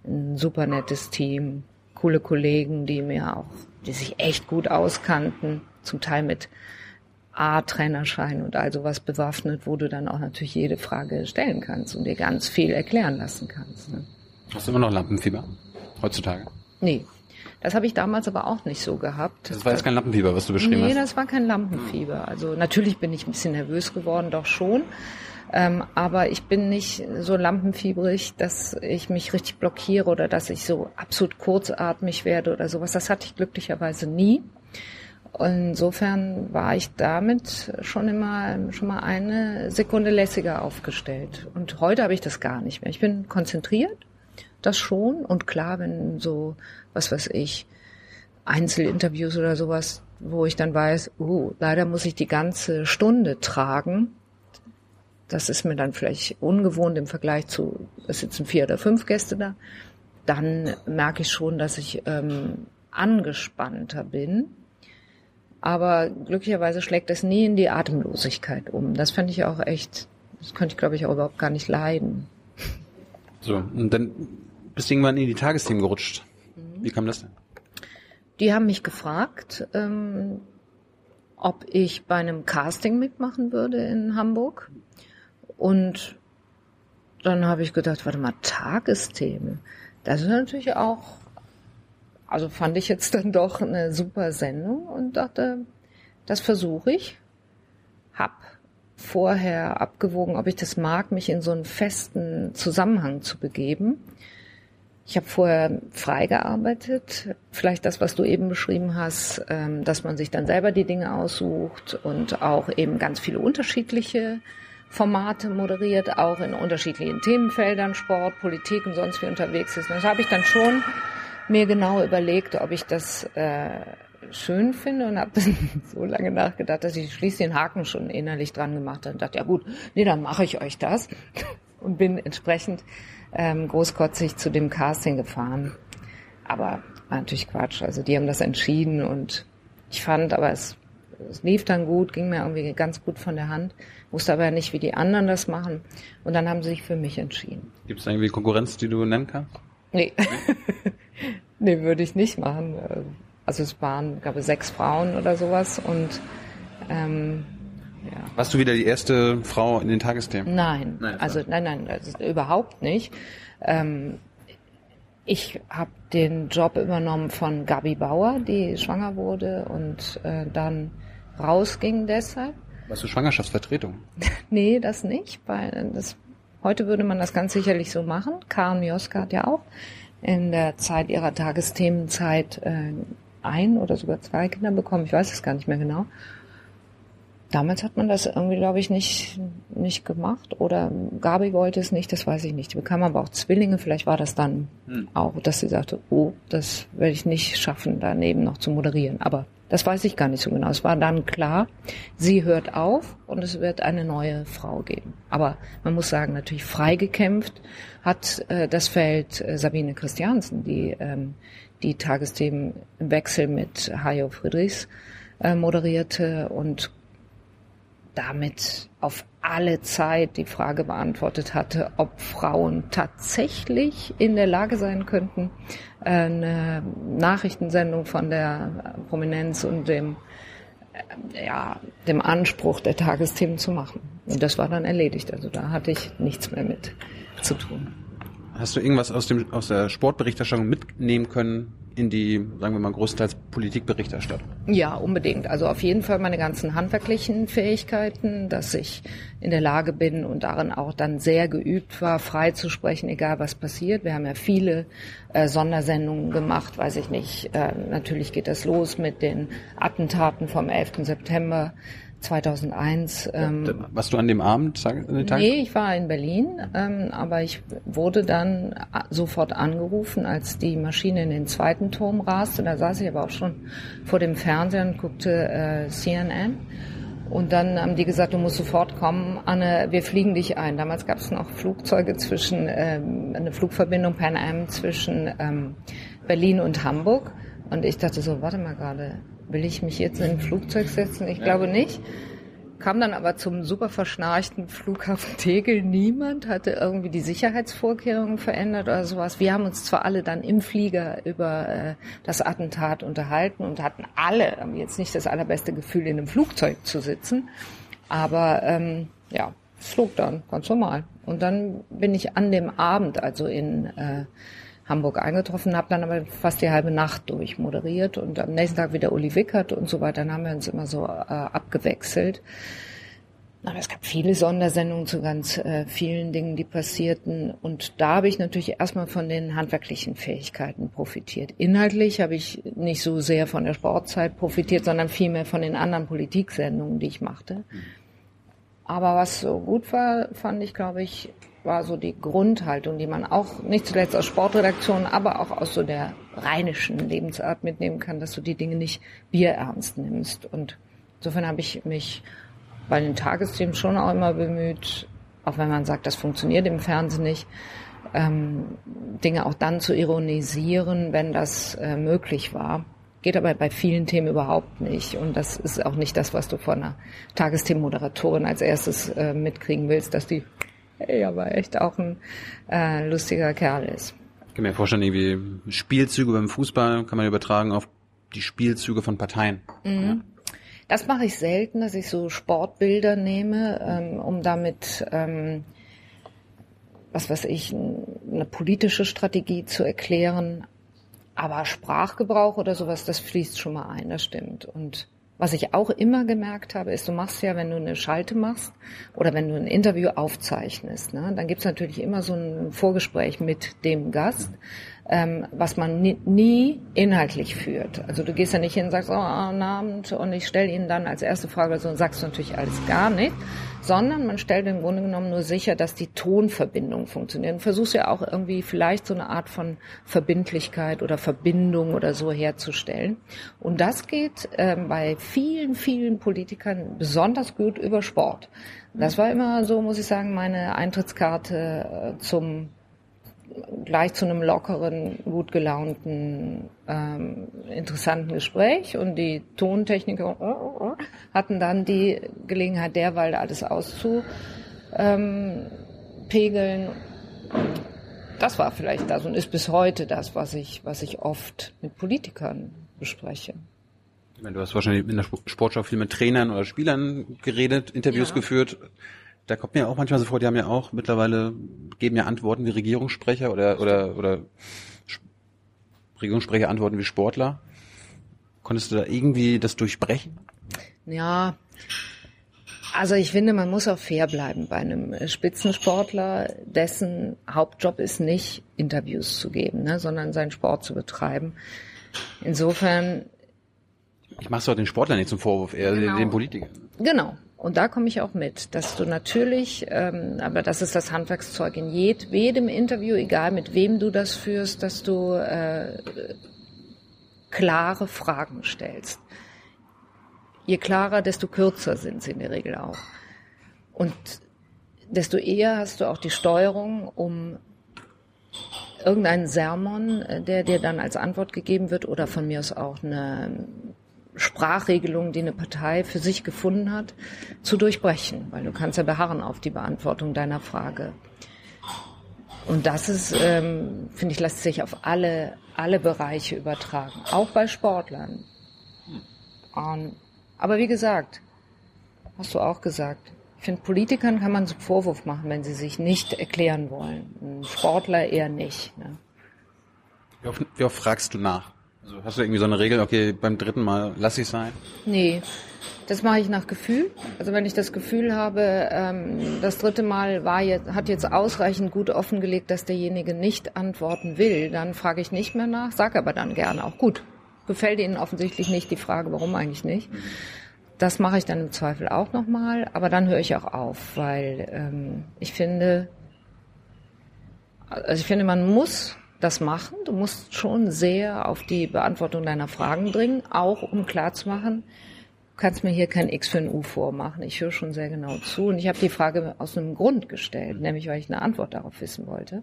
ein super nettes Team, coole Kollegen, die mir auch, die sich echt gut auskannten, zum Teil mit A-Trainerschein und all sowas bewaffnet, wo du dann auch natürlich jede Frage stellen kannst und dir ganz viel erklären lassen kannst. Ne? Hast du immer noch Lampenfieber heutzutage? Nee, das habe ich damals aber auch nicht so gehabt. Das war jetzt kein Lampenfieber, was du beschrieben nee, hast? Nee, das war kein Lampenfieber. Also natürlich bin ich ein bisschen nervös geworden, doch schon. Ähm, aber ich bin nicht so lampenfiebrig, dass ich mich richtig blockiere oder dass ich so absolut kurzatmig werde oder sowas. Das hatte ich glücklicherweise nie. Insofern war ich damit schon immer schon mal eine Sekunde lässiger aufgestellt. Und heute habe ich das gar nicht mehr. Ich bin konzentriert das schon. Und klar, wenn so, was weiß ich, Einzelinterviews oder sowas, wo ich dann weiß, uh, leider muss ich die ganze Stunde tragen. Das ist mir dann vielleicht ungewohnt im Vergleich zu, es sitzen vier oder fünf Gäste da. Dann merke ich schon, dass ich ähm, angespannter bin. Aber glücklicherweise schlägt es nie in die Atemlosigkeit um. Das fände ich auch echt, das könnte ich glaube ich auch überhaupt gar nicht leiden. So, und dann bist du irgendwann in die Tagesthemen gerutscht. Wie kam das denn? Die haben mich gefragt, ähm, ob ich bei einem Casting mitmachen würde in Hamburg. Und dann habe ich gedacht, warte mal, Tagesthemen. Das ist natürlich auch, also fand ich jetzt dann doch eine super Sendung und dachte, das versuche ich. Hab vorher abgewogen, ob ich das mag, mich in so einen festen Zusammenhang zu begeben. Ich habe vorher frei gearbeitet, vielleicht das, was du eben beschrieben hast, ähm, dass man sich dann selber die Dinge aussucht und auch eben ganz viele unterschiedliche Formate moderiert, auch in unterschiedlichen Themenfeldern, Sport, Politik und sonst wie unterwegs ist. Und das habe ich dann schon mir genau überlegt, ob ich das äh, schön finde und habe so lange nachgedacht, dass ich schließlich den Haken schon innerlich dran gemacht habe und dachte, ja gut, nee, dann mache ich euch das und bin entsprechend ähm, großkotzig zu dem Casting gefahren. Aber war natürlich Quatsch. Also die haben das entschieden und ich fand, aber es, es lief dann gut, ging mir irgendwie ganz gut von der Hand, wusste aber nicht, wie die anderen das machen. Und dann haben sie sich für mich entschieden. Gibt es irgendwie Konkurrenz, die du nennen kannst? Nee. nee, würde ich nicht machen. Also es waren, glaube ich, sechs Frauen oder sowas und ähm, ja. Warst du wieder die erste Frau in den Tagesthemen? Nein, nein also nein, nein, also überhaupt nicht. Ähm, ich habe den Job übernommen von Gabi Bauer, die schwanger wurde und äh, dann rausging deshalb. Warst du Schwangerschaftsvertretung? nee, das nicht, weil das, heute würde man das ganz sicherlich so machen. Karen Mioska hat ja auch in der Zeit ihrer Tagesthemenzeit äh, ein oder sogar zwei Kinder bekommen. Ich weiß es gar nicht mehr genau. Damals hat man das irgendwie, glaube ich, nicht, nicht gemacht. Oder Gabi wollte es nicht, das weiß ich nicht. Die bekam aber auch Zwillinge, vielleicht war das dann hm. auch, dass sie sagte, oh, das werde ich nicht schaffen, daneben noch zu moderieren. Aber das weiß ich gar nicht so genau. Es war dann klar, sie hört auf und es wird eine neue Frau geben. Aber man muss sagen, natürlich freigekämpft hat äh, das Feld äh, Sabine Christiansen, die ähm, die Tagesthemen im Wechsel mit Hajo Friedrichs äh, moderierte und damit auf alle Zeit die Frage beantwortet hatte, ob Frauen tatsächlich in der Lage sein könnten, eine Nachrichtensendung von der Prominenz und dem, äh, ja, dem Anspruch der Tagesthemen zu machen. Und das war dann erledigt. Also da hatte ich nichts mehr mit zu tun. Hast du irgendwas aus, dem, aus der Sportberichterstattung mitnehmen können in die, sagen wir mal, größtenteils Politikberichterstattung? Ja, unbedingt. Also auf jeden Fall meine ganzen handwerklichen Fähigkeiten, dass ich in der Lage bin und darin auch dann sehr geübt war, frei zu sprechen, egal was passiert. Wir haben ja viele äh, Sondersendungen gemacht, weiß ich nicht. Äh, natürlich geht das los mit den Attentaten vom 11. September 2001. Ähm, Warst du an dem Abend? Tag? Nee, ich war in Berlin, ähm, aber ich wurde dann sofort angerufen, als die Maschine in den zweiten Turm raste. Da saß ich aber auch schon vor dem Fernseher und guckte äh, CNN. Und dann haben die gesagt, du musst sofort kommen, Anne, wir fliegen dich ein. Damals gab es noch Flugzeuge zwischen, ähm, eine Flugverbindung Pan Am zwischen ähm, Berlin und Hamburg. Und ich dachte so, warte mal gerade, will ich mich jetzt in ein Flugzeug setzen? Ich ja. glaube nicht. Kam dann aber zum super verschnarchten Flughafen Tegel. Niemand hatte irgendwie die Sicherheitsvorkehrungen verändert oder sowas. Wir haben uns zwar alle dann im Flieger über äh, das Attentat unterhalten und hatten alle jetzt nicht das allerbeste Gefühl, in einem Flugzeug zu sitzen. Aber ähm, ja, es flog dann ganz normal. Und dann bin ich an dem Abend, also in äh, Hamburg eingetroffen, habe dann aber fast die halbe Nacht durch moderiert und am nächsten Tag wieder Uli Wickert und so weiter. Dann haben wir uns immer so äh, abgewechselt. Aber es gab viele Sondersendungen zu ganz äh, vielen Dingen, die passierten. Und da habe ich natürlich erstmal von den handwerklichen Fähigkeiten profitiert. Inhaltlich habe ich nicht so sehr von der Sportzeit profitiert, sondern vielmehr von den anderen Politiksendungen, die ich machte. Mhm. Aber was so gut war, fand ich, glaube ich, war so die Grundhaltung, die man auch nicht zuletzt aus Sportredaktionen, aber auch aus so der rheinischen Lebensart mitnehmen kann, dass du die Dinge nicht bierernst nimmst. Und insofern habe ich mich bei den Tagesthemen schon auch immer bemüht, auch wenn man sagt, das funktioniert im Fernsehen nicht, ähm, Dinge auch dann zu ironisieren, wenn das äh, möglich war. Geht aber bei vielen Themen überhaupt nicht. Und das ist auch nicht das, was du von einer Tagesthemenmoderatorin als erstes äh, mitkriegen willst, dass die hey, aber echt auch ein äh, lustiger Kerl ist. Ich kann mir vorstellen, irgendwie Spielzüge beim Fußball kann man übertragen auf die Spielzüge von Parteien. Mhm. Ja. Das mache ich selten, dass ich so Sportbilder nehme, ähm, um damit, ähm, was weiß ich, eine politische Strategie zu erklären. Aber Sprachgebrauch oder sowas, das fließt schon mal ein, das stimmt. Und was ich auch immer gemerkt habe, ist, du machst ja, wenn du eine Schalte machst oder wenn du ein Interview aufzeichnest, ne, dann gibt's natürlich immer so ein Vorgespräch mit dem Gast, ähm, was man nie, nie, inhaltlich führt. Also du gehst ja nicht hin und sagst, oh, guten Abend, und ich stelle Ihnen dann als erste Frage so und sagst natürlich alles gar nicht, sondern man stellt im Grunde genommen nur sicher, dass die Tonverbindung funktioniert. Und versuchst ja auch irgendwie vielleicht so eine Art von Verbindlichkeit oder Verbindung oder so herzustellen. Und das geht ähm, bei vielen, vielen Politikern besonders gut über Sport. Das war immer so, muss ich sagen, meine Eintrittskarte äh, zum gleich zu einem lockeren, gut gelaunten, ähm, interessanten Gespräch und die Tontechniker oh, oh, oh, hatten dann die Gelegenheit, derweil alles auszupegeln. Ähm, das war vielleicht das und ist bis heute das, was ich, was ich oft mit Politikern bespreche. Ich meine, du hast wahrscheinlich in der Sportschau viel mit Trainern oder Spielern geredet, Interviews ja. geführt da kommt mir auch manchmal so vor, die haben ja auch mittlerweile, geben ja Antworten wie Regierungssprecher oder, oder, oder Regierungssprecher antworten wie Sportler. Konntest du da irgendwie das durchbrechen? Ja, also ich finde, man muss auch fair bleiben bei einem Spitzensportler, dessen Hauptjob ist nicht Interviews zu geben, ne, sondern seinen Sport zu betreiben. Insofern. Ich mache es doch den Sportler nicht zum Vorwurf, eher genau. den Politiker. Genau. Und da komme ich auch mit, dass du natürlich, ähm, aber das ist das Handwerkszeug in jedem Interview, egal mit wem du das führst, dass du äh, klare Fragen stellst. Je klarer, desto kürzer sind sie in der Regel auch. Und desto eher hast du auch die Steuerung, um irgendeinen Sermon, äh, der dir dann als Antwort gegeben wird, oder von mir aus auch eine Sprachregelung, die eine Partei für sich gefunden hat, zu durchbrechen, weil du kannst ja beharren auf die Beantwortung deiner Frage. Und das ist, ähm, finde ich, lässt sich auf alle, alle Bereiche übertragen, auch bei Sportlern. Und, aber wie gesagt, hast du auch gesagt, ich finde, Politikern kann man so Vorwurf machen, wenn sie sich nicht erklären wollen. Sportler eher nicht. Ne? Wie, oft, wie oft fragst du nach? Also hast du irgendwie so eine Regel, okay, beim dritten Mal lass ich sein? Nee, das mache ich nach Gefühl. Also wenn ich das Gefühl habe, ähm, das dritte Mal war jetzt, hat jetzt ausreichend gut offengelegt, dass derjenige nicht antworten will, dann frage ich nicht mehr nach, sage aber dann gerne auch gut. Gefällt Ihnen offensichtlich nicht die Frage, warum eigentlich nicht. Das mache ich dann im Zweifel auch nochmal, aber dann höre ich auch auf, weil ähm, ich finde, also ich finde, man muss das machen. Du musst schon sehr auf die Beantwortung deiner Fragen dringen, auch um klarzumachen, du kannst mir hier kein X für ein U vormachen. Ich höre schon sehr genau zu und ich habe die Frage aus einem Grund gestellt, nämlich weil ich eine Antwort darauf wissen wollte.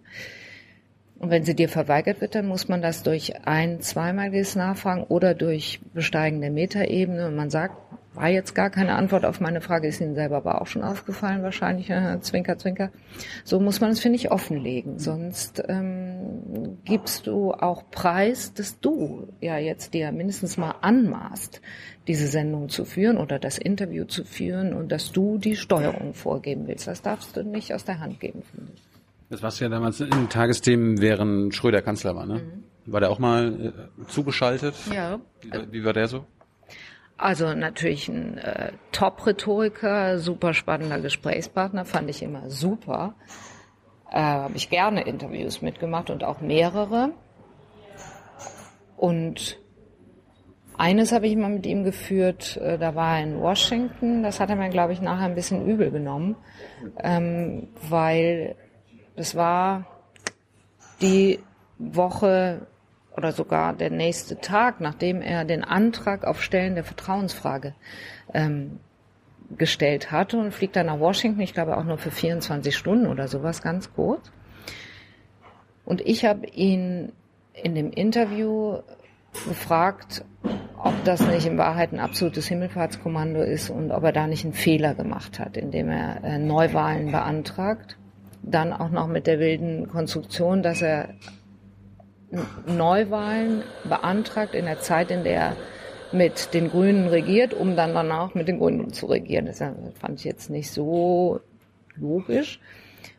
Und wenn sie dir verweigert wird, dann muss man das durch ein, zweimaliges Nachfragen oder durch Besteigen der Metaebene. Und man sagt, war jetzt gar keine Antwort auf meine Frage, ist Ihnen selber aber auch schon aufgefallen wahrscheinlich, zwinker, zwinker. So muss man es, finde ich, offenlegen. Sonst ähm, gibst du auch Preis, dass du ja jetzt dir mindestens mal anmaßt, diese Sendung zu führen oder das Interview zu führen und dass du die Steuerung vorgeben willst. Das darfst du nicht aus der Hand geben, finde ich. Das warst ja damals in den Tagesthemen, während Schröder Kanzler war, ne? Mhm. War der auch mal äh, zugeschaltet? Ja. Wie, wie, war der so? Also natürlich ein äh, Top-Rhetoriker, super spannender Gesprächspartner, fand ich immer super. Äh, Habe ich gerne Interviews mitgemacht und auch mehrere. Und eines habe ich mal mit ihm geführt, äh, da war er in Washington, das hat er mir, glaube ich, nachher ein bisschen übel genommen, ähm, weil das war die Woche oder sogar der nächste Tag, nachdem er den Antrag auf Stellen der Vertrauensfrage ähm, gestellt hatte und fliegt dann nach Washington, ich glaube auch nur für 24 Stunden oder sowas, ganz kurz. Und ich habe ihn in dem Interview gefragt, ob das nicht in Wahrheit ein absolutes Himmelfahrtskommando ist und ob er da nicht einen Fehler gemacht hat, indem er äh, Neuwahlen beantragt dann auch noch mit der wilden Konstruktion, dass er Neuwahlen beantragt in der Zeit, in der er mit den Grünen regiert, um dann danach mit den Grünen zu regieren. Das fand ich jetzt nicht so logisch.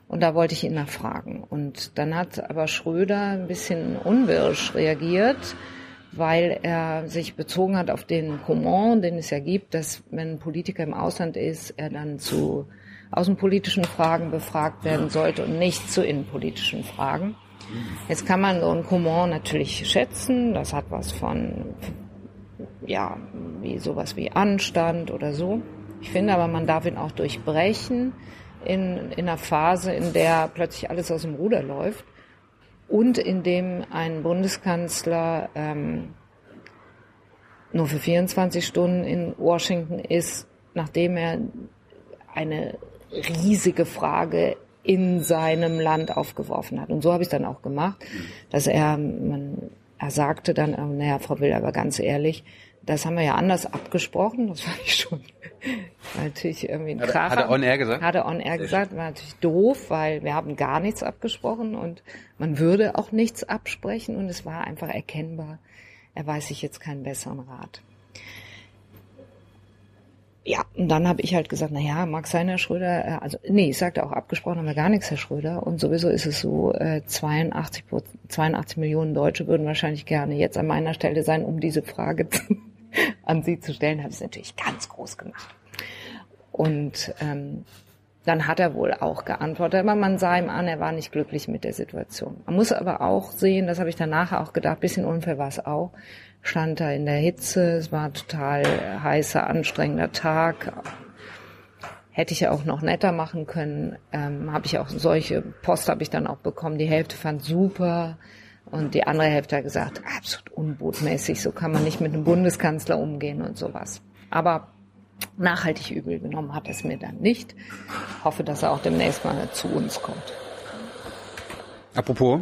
Und da wollte ich ihn nachfragen. Und dann hat aber Schröder ein bisschen unwirsch reagiert, weil er sich bezogen hat auf den Comment, den es ja gibt, dass wenn ein Politiker im Ausland ist, er dann zu außenpolitischen Fragen befragt werden sollte und nicht zu innenpolitischen Fragen. Jetzt kann man so ein Comment natürlich schätzen, das hat was von, ja, wie sowas wie Anstand oder so. Ich finde aber, man darf ihn auch durchbrechen in, in einer Phase, in der plötzlich alles aus dem Ruder läuft und in dem ein Bundeskanzler ähm, nur für 24 Stunden in Washington ist, nachdem er eine riesige Frage in seinem Land aufgeworfen hat. Und so habe ich es dann auch gemacht, dass er, man, er sagte dann, äh, naja, Frau Will, aber ganz ehrlich, das haben wir ja anders abgesprochen. Das war ich schon war natürlich irgendwie ein Hat, Kracher. hat er on air gesagt? Hat er on air gesagt, war natürlich doof, weil wir haben gar nichts abgesprochen und man würde auch nichts absprechen und es war einfach erkennbar, er weiß sich jetzt keinen besseren Rat. Ja, und dann habe ich halt gesagt, na ja, mag sein, Herr Schröder, äh, also nee, ich sagte auch, abgesprochen haben wir gar nichts, Herr Schröder. Und sowieso ist es so, äh, 82, Pro- 82 Millionen Deutsche würden wahrscheinlich gerne jetzt an meiner Stelle sein, um diese Frage zu, an Sie zu stellen. Habe ich es natürlich ganz groß gemacht. Und ähm, dann hat er wohl auch geantwortet, aber man sah ihm an, er war nicht glücklich mit der Situation. Man muss aber auch sehen, das habe ich dann nachher auch gedacht, bisschen unfair war es auch, stand da in der Hitze, es war total heißer, anstrengender Tag. Hätte ich ja auch noch netter machen können. Ähm, habe ich auch solche Post habe ich dann auch bekommen. Die Hälfte fand super und die andere Hälfte hat gesagt, absolut unbotmäßig, so kann man nicht mit einem Bundeskanzler umgehen und sowas. Aber nachhaltig übel genommen hat es mir dann nicht. Hoffe, dass er auch demnächst mal zu uns kommt. Apropos,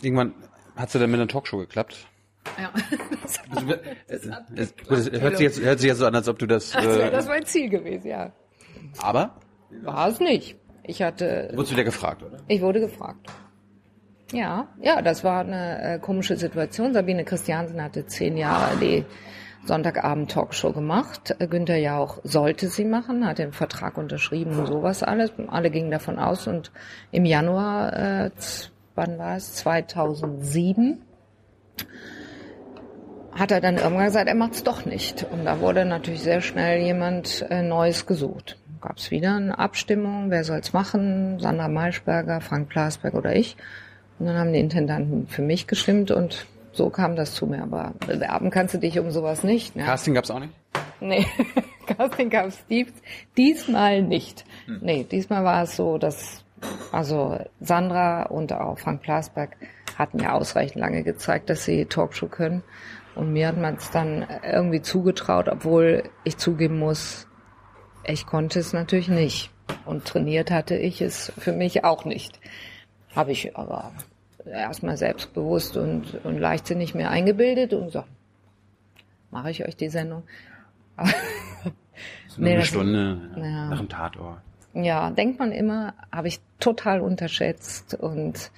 irgendwann hat's ja dann mit einer Talkshow geklappt. Ja, Also, es, es, gut, es hört sich jetzt, hört sich jetzt so an, als ob du das, das äh, das mein Ziel gewesen, ja. aber War es nicht. Ich hatte, wurdest du wieder gefragt, oder? ich wurde gefragt. Ja, ja, das war eine äh, komische Situation. Sabine Christiansen hatte zehn Jahre die Sonntagabend-Talkshow gemacht. Äh, Günther Jauch sollte sie machen, hat den Vertrag unterschrieben und sowas alles. Alle gingen davon aus und im Januar, äh, wann war es? 2007 hat er dann irgendwann gesagt, er macht's doch nicht. Und da wurde natürlich sehr schnell jemand äh, Neues gesucht. Gab es wieder eine Abstimmung, wer soll's machen? Sandra Maischberger, Frank Plasberg oder ich. Und dann haben die Intendanten für mich gestimmt und so kam das zu mir. Aber bewerben kannst du dich um sowas nicht. Ne? Casting gab's auch nicht? Nee, Casting gab es dies, diesmal nicht. Nee, diesmal war es so, dass also Sandra und auch Frank Plasberg hatten ja ausreichend lange gezeigt, dass sie Talkshow können. Und mir hat man es dann irgendwie zugetraut, obwohl ich zugeben muss, ich konnte es natürlich nicht. Und trainiert hatte ich es für mich auch nicht. Habe ich aber erstmal selbstbewusst und, und leichtsinnig mir eingebildet und gesagt, mache ich euch die Sendung. So Nee, eine Stunde ja. nach dem Tatort. ja, denkt man immer, habe ich total unterschätzt und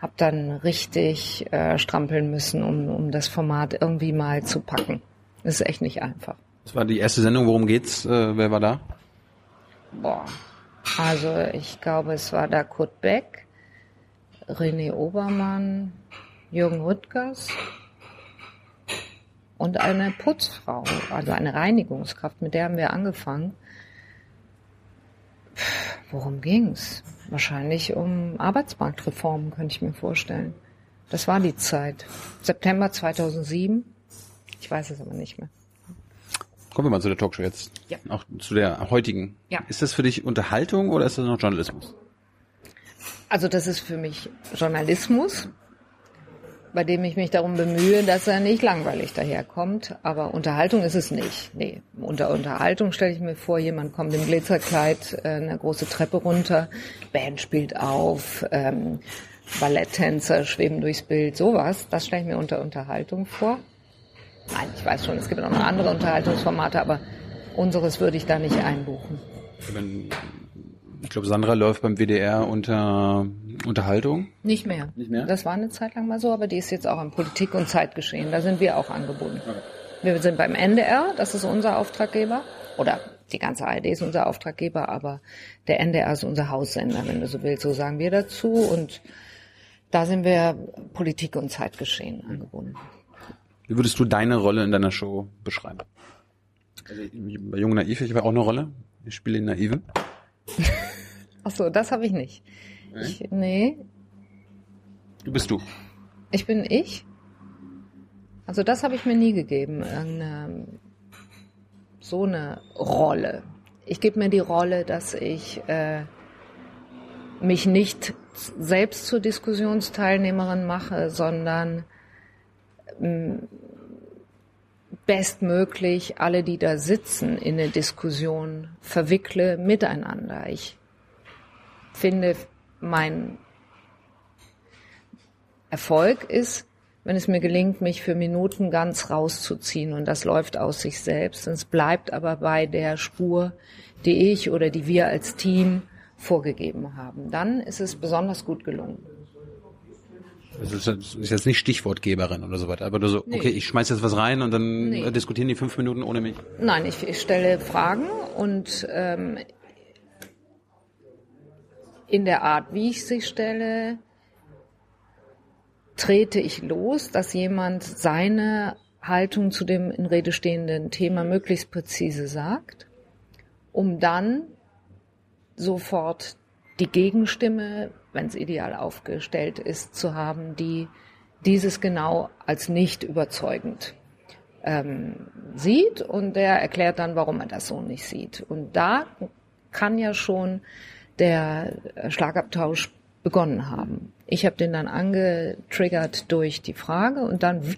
habe dann richtig äh, strampeln müssen, um, um das Format irgendwie mal zu packen. Das ist echt nicht einfach. Das war die erste Sendung, worum geht's? Äh, wer war da? Boah. Also ich glaube, es war da Kurt Beck, René Obermann, Jürgen Rüttgers und eine Putzfrau, also eine Reinigungskraft, mit der haben wir angefangen. Pff, Worum ging's? Wahrscheinlich um Arbeitsmarktreformen, könnte ich mir vorstellen. Das war die Zeit. September 2007. Ich weiß es aber nicht mehr. Kommen wir mal zu der Talkshow jetzt. Ja. Auch zu der heutigen. Ja. Ist das für dich Unterhaltung oder ist das noch Journalismus? Also das ist für mich Journalismus, bei dem ich mich darum bemühe, dass er nicht langweilig daherkommt. Aber Unterhaltung ist es nicht. Nee, unter Unterhaltung stelle ich mir vor, jemand kommt im Glitzerkleid äh, eine große Treppe runter, Band spielt auf, ähm, Balletttänzer schweben durchs Bild, sowas. Das stelle ich mir unter Unterhaltung vor. Nein, ich weiß schon, es gibt auch noch andere Unterhaltungsformate, aber unseres würde ich da nicht einbuchen. Wenn- Ich glaube, Sandra läuft beim WDR unter Unterhaltung. Nicht mehr. Nicht mehr? Das war eine Zeit lang mal so, aber die ist jetzt auch im Politik- und Zeitgeschehen. Da sind wir auch angebunden. Wir sind beim NDR, das ist unser Auftraggeber. Oder die ganze ARD ist unser Auftraggeber, aber der NDR ist unser Haussender, wenn du so willst. So sagen wir dazu. Und da sind wir Politik- und Zeitgeschehen angebunden. Wie würdest du deine Rolle in deiner Show beschreiben? Also bei Jung Naiv, ich habe auch eine Rolle. Ich spiele den Naiven. Ach so, das habe ich nicht. Ich, nee, Du bist du. Ich bin ich. Also das habe ich mir nie gegeben. Irgendeine so eine Rolle. Ich gebe mir die Rolle, dass ich äh, mich nicht selbst zur Diskussionsteilnehmerin mache, sondern mh, bestmöglich alle, die da sitzen, in eine Diskussion verwickle miteinander. Ich finde, mein Erfolg ist, wenn es mir gelingt, mich für Minuten ganz rauszuziehen und das läuft aus sich selbst. Es bleibt aber bei der Spur, die ich oder die wir als Team vorgegeben haben. Dann ist es besonders gut gelungen. Das ist, das ist jetzt nicht Stichwortgeberin oder so weiter, aber du so, nee. okay, ich schmeiß jetzt was rein und dann nee. diskutieren die fünf Minuten ohne mich. Nein, ich, ich stelle Fragen und ähm, in der Art, wie ich sie stelle, trete ich los, dass jemand seine Haltung zu dem in Rede stehenden Thema möglichst präzise sagt, um dann sofort die Gegenstimme, wenn es ideal aufgestellt ist, zu haben, die dieses genau als nicht überzeugend ähm, sieht und der erklärt dann, warum er das so nicht sieht. Und da kann ja schon der Schlagabtausch begonnen haben. Ich habe den dann angetriggert durch die Frage und dann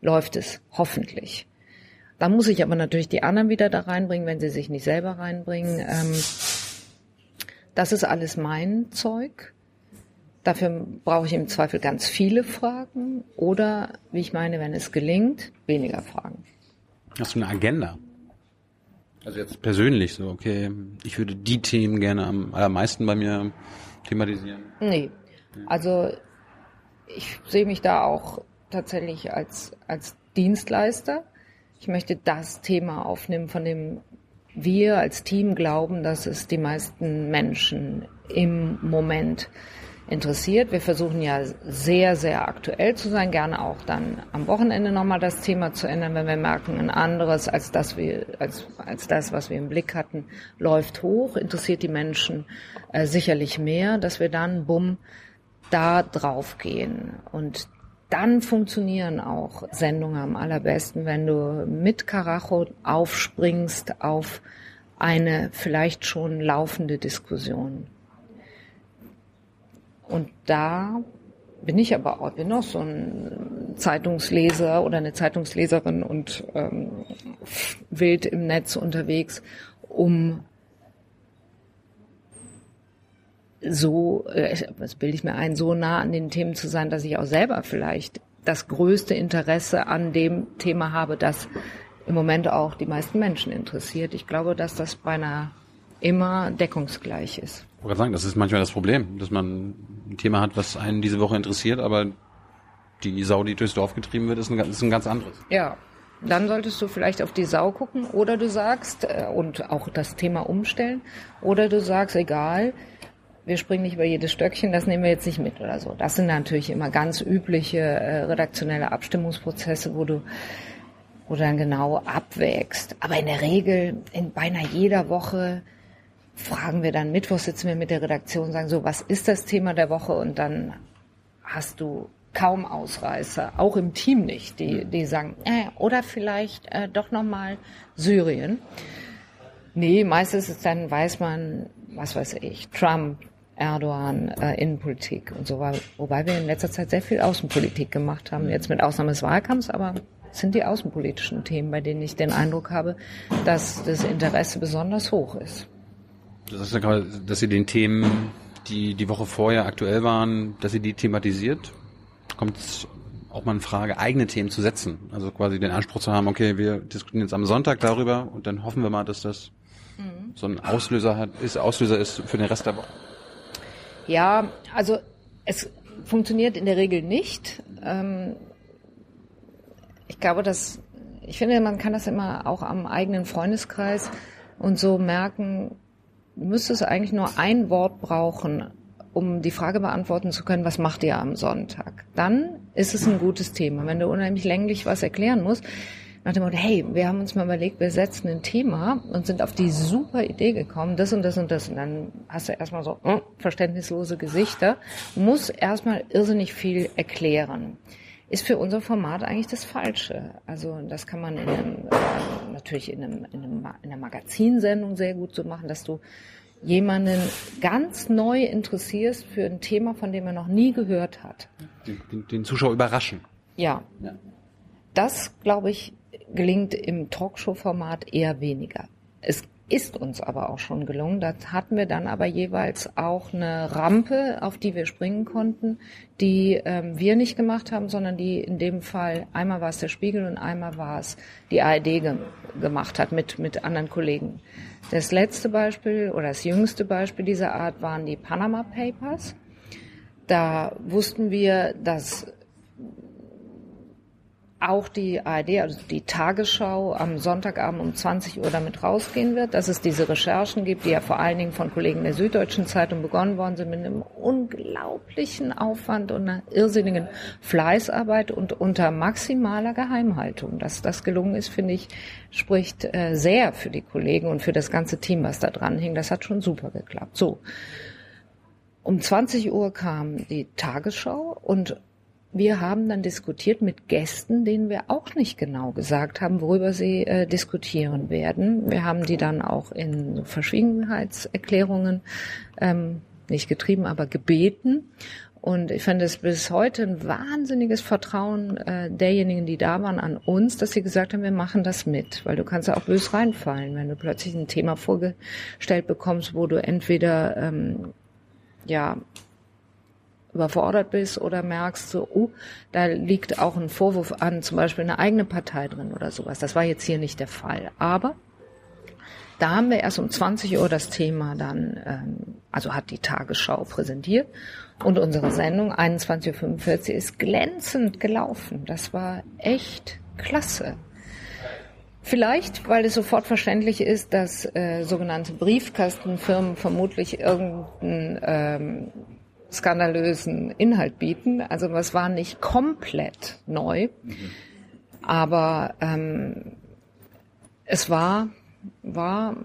läuft es hoffentlich. Dann muss ich aber natürlich die anderen wieder da reinbringen, wenn sie sich nicht selber reinbringen. Ähm, das ist alles mein Zeug. Dafür brauche ich im Zweifel ganz viele Fragen oder, wie ich meine, wenn es gelingt, weniger Fragen. Hast du eine Agenda? Also jetzt persönlich so, okay, ich würde die Themen gerne am allermeisten bei mir thematisieren. Nee. Also ich sehe mich da auch tatsächlich als, als Dienstleister. Ich möchte das Thema aufnehmen, von dem wir als Team glauben, dass es die meisten Menschen im Moment interessiert. Wir versuchen ja sehr, sehr aktuell zu sein, gerne auch dann am Wochenende nochmal das Thema zu ändern, wenn wir merken, ein anderes als das, wir, als, als das, was wir im Blick hatten, läuft hoch, interessiert die Menschen äh, sicherlich mehr, dass wir dann, bumm, da drauf gehen. Und dann funktionieren auch Sendungen am allerbesten, wenn du mit Karacho aufspringst auf eine vielleicht schon laufende Diskussion. Und da bin ich aber auch, bin auch so ein Zeitungsleser oder eine Zeitungsleserin und ähm, wild im Netz unterwegs, um so, äh, das bilde ich mir ein, so nah an den Themen zu sein, dass ich auch selber vielleicht das größte Interesse an dem Thema habe, das im Moment auch die meisten Menschen interessiert. Ich glaube, dass das beinahe immer deckungsgleich ist. Wollte sagen, das ist manchmal das Problem, dass man ein Thema hat, was einen diese Woche interessiert, aber die Sau, die durchs Dorf getrieben wird, ist ein, ist ein ganz anderes. Ja, dann solltest du vielleicht auf die Sau gucken oder du sagst äh, und auch das Thema umstellen oder du sagst, egal, wir springen nicht über jedes Stöckchen, das nehmen wir jetzt nicht mit oder so. Das sind natürlich immer ganz übliche äh, redaktionelle Abstimmungsprozesse, wo du wo du dann genau abwägst. Aber in der Regel, in beinahe jeder Woche fragen wir dann Mittwoch, sitzen wir mit der Redaktion, sagen so, was ist das Thema der Woche? Und dann hast du kaum Ausreißer, auch im Team nicht, die, die sagen, äh, oder vielleicht äh, doch nochmal Syrien. Nee, meistens ist dann weiß man, was weiß ich, Trump, Erdogan, äh, Innenpolitik und so, wobei wir in letzter Zeit sehr viel Außenpolitik gemacht haben, jetzt mit Ausnahme des Wahlkampfs, aber sind die außenpolitischen Themen, bei denen ich den Eindruck habe, dass das Interesse besonders hoch ist. Das heißt ja gerade, dass Sie den Themen, die die Woche vorher aktuell waren, dass Sie die thematisiert? Kommt es auch mal in Frage, eigene Themen zu setzen? Also quasi den Anspruch zu haben, okay, wir diskutieren jetzt am Sonntag darüber und dann hoffen wir mal, dass das mhm. so ein Auslöser hat, ist, Auslöser ist für den Rest der Woche. Ja, also es funktioniert in der Regel nicht. Ähm, ich glaube, dass ich finde, man kann das immer auch am eigenen Freundeskreis und so merken, müsste es eigentlich nur ein Wort brauchen, um die Frage beantworten zu können, was macht ihr am Sonntag? Dann ist es ein gutes Thema. Wenn du unheimlich länglich was erklären musst, nach dem Motto, hey, wir haben uns mal überlegt, wir setzen ein Thema und sind auf die super Idee gekommen, das und das und das. Und dann hast du erstmal so äh, verständnislose Gesichter, muss erstmal irrsinnig viel erklären. Ist für unser Format eigentlich das Falsche. Also das kann man in einem, äh, natürlich in, einem, in, einem, in einer Magazinsendung sehr gut so machen, dass du jemanden ganz neu interessierst für ein Thema, von dem er noch nie gehört hat. Den, den Zuschauer überraschen. Ja. ja. Das, glaube ich, gelingt im Talkshow-Format eher weniger. Es ist uns aber auch schon gelungen. Da hatten wir dann aber jeweils auch eine Rampe, auf die wir springen konnten, die ähm, wir nicht gemacht haben, sondern die in dem Fall einmal war es der Spiegel und einmal war es die ARD ge gemacht hat mit mit anderen Kollegen. Das letzte Beispiel oder das jüngste Beispiel dieser Art waren die Panama Papers. Da wussten wir, dass auch die ARD, also die Tagesschau am Sonntagabend um 20 Uhr damit rausgehen wird, dass es diese Recherchen gibt, die ja vor allen Dingen von Kollegen der Süddeutschen Zeitung begonnen worden sind, mit einem unglaublichen Aufwand und einer irrsinnigen Fleißarbeit und unter maximaler Geheimhaltung. Dass das gelungen ist, finde ich, spricht äh, sehr für die Kollegen und für das ganze Team, was da dran hing. Das hat schon super geklappt. So. Um 20 Uhr kam die Tagesschau und wir haben dann diskutiert mit Gästen, denen wir auch nicht genau gesagt haben, worüber sie äh, diskutieren werden. Wir haben die dann auch in Verschwiegenheitserklärungen ähm, nicht getrieben, aber gebeten. Und ich finde es bis heute ein wahnsinniges Vertrauen äh, derjenigen, die da waren, an uns, dass sie gesagt haben, wir machen das mit. Weil du kannst ja auch bös reinfallen, wenn du plötzlich ein Thema vorgestellt bekommst, wo du entweder ähm, ja überfordert bist oder merkst so, oh, da liegt auch ein Vorwurf an, zum Beispiel eine eigene Partei drin oder sowas. Das war jetzt hier nicht der Fall. Aber da haben wir erst um 20 Uhr das Thema dann, ähm, also hat die Tagesschau präsentiert und unsere Sendung 21.45 Uhr ist glänzend gelaufen. Das war echt klasse. Vielleicht, weil es sofort verständlich ist, dass äh, sogenannte Briefkastenfirmen vermutlich irgendein ähm, skandalösen Inhalt bieten. Also es war nicht komplett neu, mhm. aber ähm, es war, war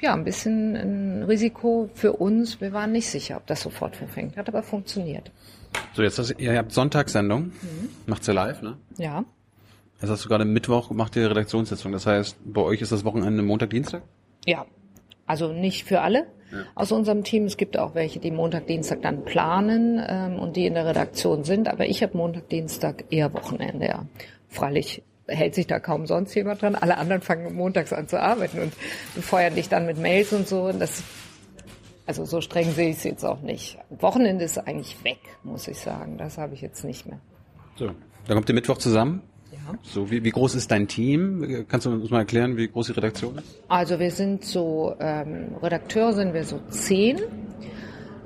ja ein bisschen ein Risiko für uns. Wir waren nicht sicher, ob das sofort verfängt. Hat aber funktioniert. So, jetzt hast ihr habt Sonntagssendung. Mhm. Macht's ja live, ne? Ja. Jetzt hast du gerade Mittwoch gemacht, die Redaktionssitzung. Das heißt, bei euch ist das Wochenende Montag, Dienstag? Ja. Also nicht für alle aus unserem Team. Es gibt auch welche, die Montag, Dienstag dann planen ähm, und die in der Redaktion sind. Aber ich habe Montag, Dienstag eher Wochenende, ja. Freilich hält sich da kaum sonst jemand dran. Alle anderen fangen montags an zu arbeiten und befeuern dich dann mit Mails und so. Und das, also so streng sehe ich es jetzt auch nicht. Wochenende ist eigentlich weg, muss ich sagen. Das habe ich jetzt nicht mehr. So, dann kommt ihr Mittwoch zusammen. So, wie, wie groß ist dein Team? Kannst du uns mal erklären, wie groß die Redaktion ist? Also wir sind so, ähm, Redakteur sind wir so zehn.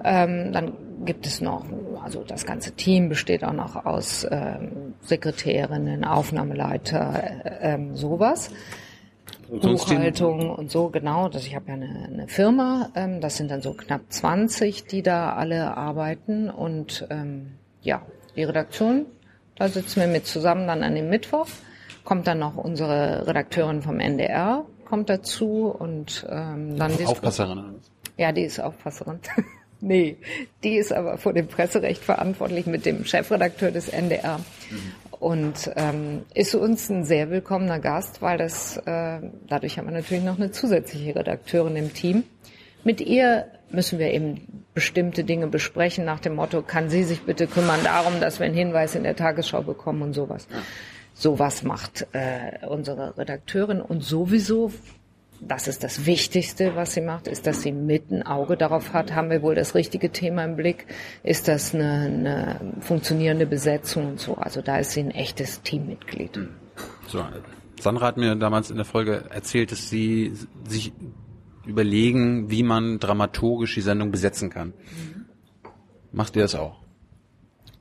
Ähm, dann gibt es noch, also das ganze Team besteht auch noch aus ähm, Sekretärinnen, Aufnahmeleiter, äh, ähm, sowas. Buchhaltung und so, genau. Das, ich habe ja eine, eine Firma, ähm, das sind dann so knapp 20, die da alle arbeiten und ähm, ja, die Redaktion da sitzen wir mit zusammen dann an dem Mittwoch. Kommt dann noch unsere Redakteurin vom NDR, kommt dazu und ähm, dann die Aufpasserin. Ja, die ist Aufpasserin. nee, die ist aber vor dem Presserecht verantwortlich mit dem Chefredakteur des NDR. Mhm. Und ähm, ist uns ein sehr willkommener Gast, weil das äh, dadurch haben wir natürlich noch eine zusätzliche Redakteurin im Team. Mit ihr müssen wir eben bestimmte Dinge besprechen nach dem Motto, kann sie sich bitte kümmern darum, dass wir einen Hinweis in der Tagesschau bekommen und sowas. Ja. Sowas macht äh, unsere Redakteurin und sowieso, das ist das Wichtigste, was sie macht, ist, dass sie mit ein Auge darauf hat, haben wir wohl das richtige Thema im Blick, ist das eine, eine funktionierende Besetzung und so. Also da ist sie ein echtes Teammitglied. Hm. So, Sandra hat mir damals in der Folge erzählt, dass sie sich überlegen, wie man dramaturgisch die Sendung besetzen kann. Mhm. Macht ihr das auch?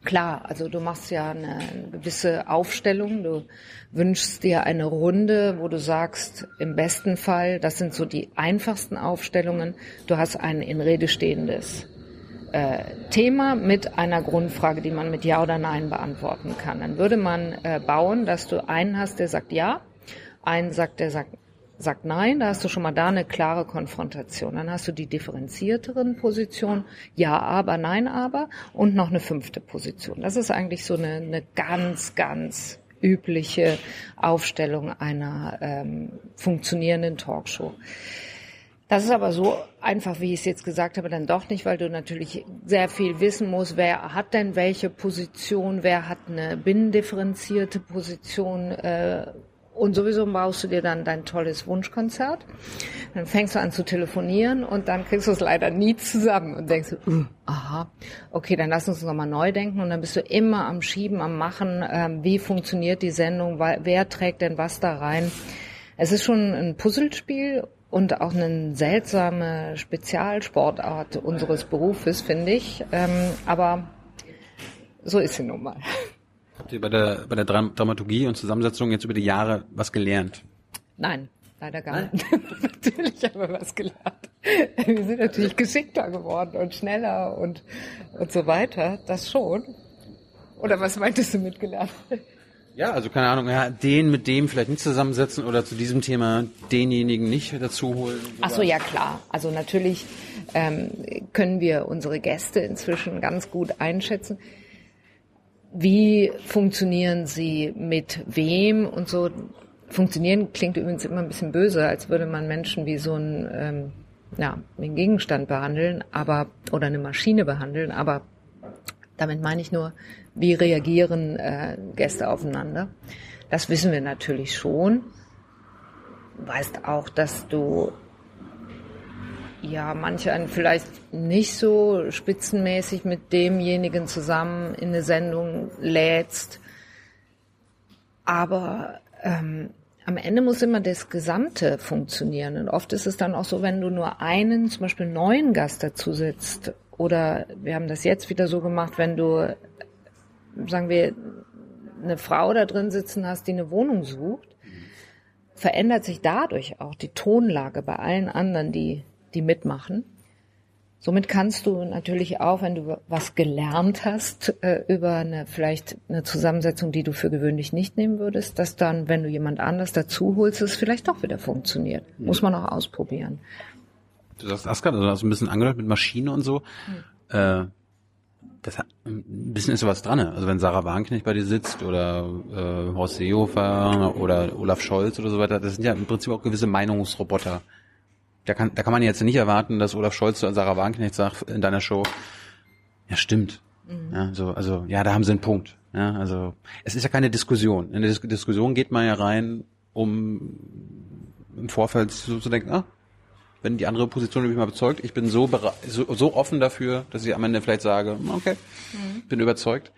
Klar, also du machst ja eine gewisse Aufstellung. Du wünschst dir eine Runde, wo du sagst, im besten Fall, das sind so die einfachsten Aufstellungen, du hast ein in Rede stehendes äh, Thema mit einer Grundfrage, die man mit Ja oder Nein beantworten kann. Dann würde man äh, bauen, dass du einen hast, der sagt Ja, einen sagt, der sagt sagt nein, da hast du schon mal da eine klare Konfrontation. Dann hast du die differenzierteren Positionen, ja, aber, nein, aber und noch eine fünfte Position. Das ist eigentlich so eine, eine ganz, ganz übliche Aufstellung einer ähm, funktionierenden Talkshow. Das ist aber so einfach, wie ich es jetzt gesagt habe, dann doch nicht, weil du natürlich sehr viel wissen musst, wer hat denn welche Position, wer hat eine binnendifferenzierte Position, äh, und sowieso baust du dir dann dein tolles Wunschkonzert. Dann fängst du an zu telefonieren und dann kriegst du es leider nie zusammen und denkst, uh, aha, okay, dann lass uns nochmal neu denken und dann bist du immer am Schieben, am Machen, ähm, wie funktioniert die Sendung, wer trägt denn was da rein. Es ist schon ein Puzzlespiel und auch eine seltsame Spezialsportart unseres Berufes, finde ich. Ähm, aber so ist sie nun mal. Habt ihr bei der, bei der Dramaturgie und Zusammensetzung jetzt über die Jahre was gelernt? Nein, leider gar nicht. natürlich haben wir was gelernt. Wir sind natürlich geschickter geworden und schneller und, und so weiter. Das schon. Oder was meintest du mit gelernt? Ja, also keine Ahnung, ja, den mit dem vielleicht nicht zusammensetzen oder zu diesem Thema denjenigen nicht dazu holen. Ach so, ja klar. Also natürlich ähm, können wir unsere Gäste inzwischen ganz gut einschätzen. Wie funktionieren sie mit wem und so? Funktionieren klingt übrigens immer ein bisschen böse, als würde man Menschen wie so ein ähm, ja, einen Gegenstand behandeln, aber oder eine Maschine behandeln, aber damit meine ich nur, wie reagieren äh, Gäste aufeinander. Das wissen wir natürlich schon. Weißt auch, dass du ja, manche einen vielleicht nicht so spitzenmäßig mit demjenigen zusammen in eine Sendung lädst. Aber ähm, am Ende muss immer das Gesamte funktionieren. Und oft ist es dann auch so, wenn du nur einen, zum Beispiel neuen Gast dazu sitzt, oder wir haben das jetzt wieder so gemacht, wenn du, sagen wir, eine Frau da drin sitzen hast, die eine Wohnung sucht, verändert sich dadurch auch die Tonlage bei allen anderen, die die mitmachen. Somit kannst du natürlich auch, wenn du was gelernt hast äh, über eine vielleicht eine Zusammensetzung, die du für gewöhnlich nicht nehmen würdest, dass dann, wenn du jemand anders dazu holst, es vielleicht doch wieder funktioniert. Mhm. Muss man auch ausprobieren. Du sagst Asgard, also hast ein bisschen angehört mit Maschine und so. Mhm. Äh, das hat, ein bisschen ist sowas dran. Ne? Also wenn Sarah Wagenknecht bei dir sitzt oder äh, Horst Seehofer oder Olaf Scholz oder so weiter, das sind ja im Prinzip auch gewisse Meinungsroboter da kann, da kann man jetzt nicht erwarten, dass Olaf Scholz zu Sarah Wagenknecht sagt in deiner Show, ja stimmt. Mhm. Ja, so, also ja, da haben sie einen Punkt. Ja, also es ist ja keine Diskussion. In der Dis Diskussion geht man ja rein, um im Vorfeld so zu denken, ah, wenn die andere Position mich mal bezeugt, ich bin so, so, so offen dafür, dass ich am Ende vielleicht sage, okay, mhm. bin überzeugt.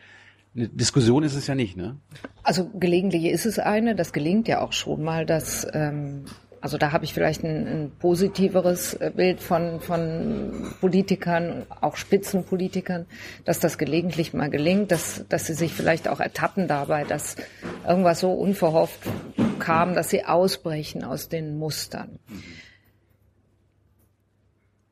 Eine Diskussion ist es ja nicht, ne? Also gelegentlich ist es eine, das gelingt ja auch schon mal, dass ähm, also da habe ich vielleicht ein, ein positiveres äh, Bild von, von Politikern, auch Spitzenpolitikern, dass das gelegentlich mal gelingt, dass, dass sie sich vielleicht auch ertappen dabei, dass irgendwas so unverhofft kam, dass sie ausbrechen aus den Mustern.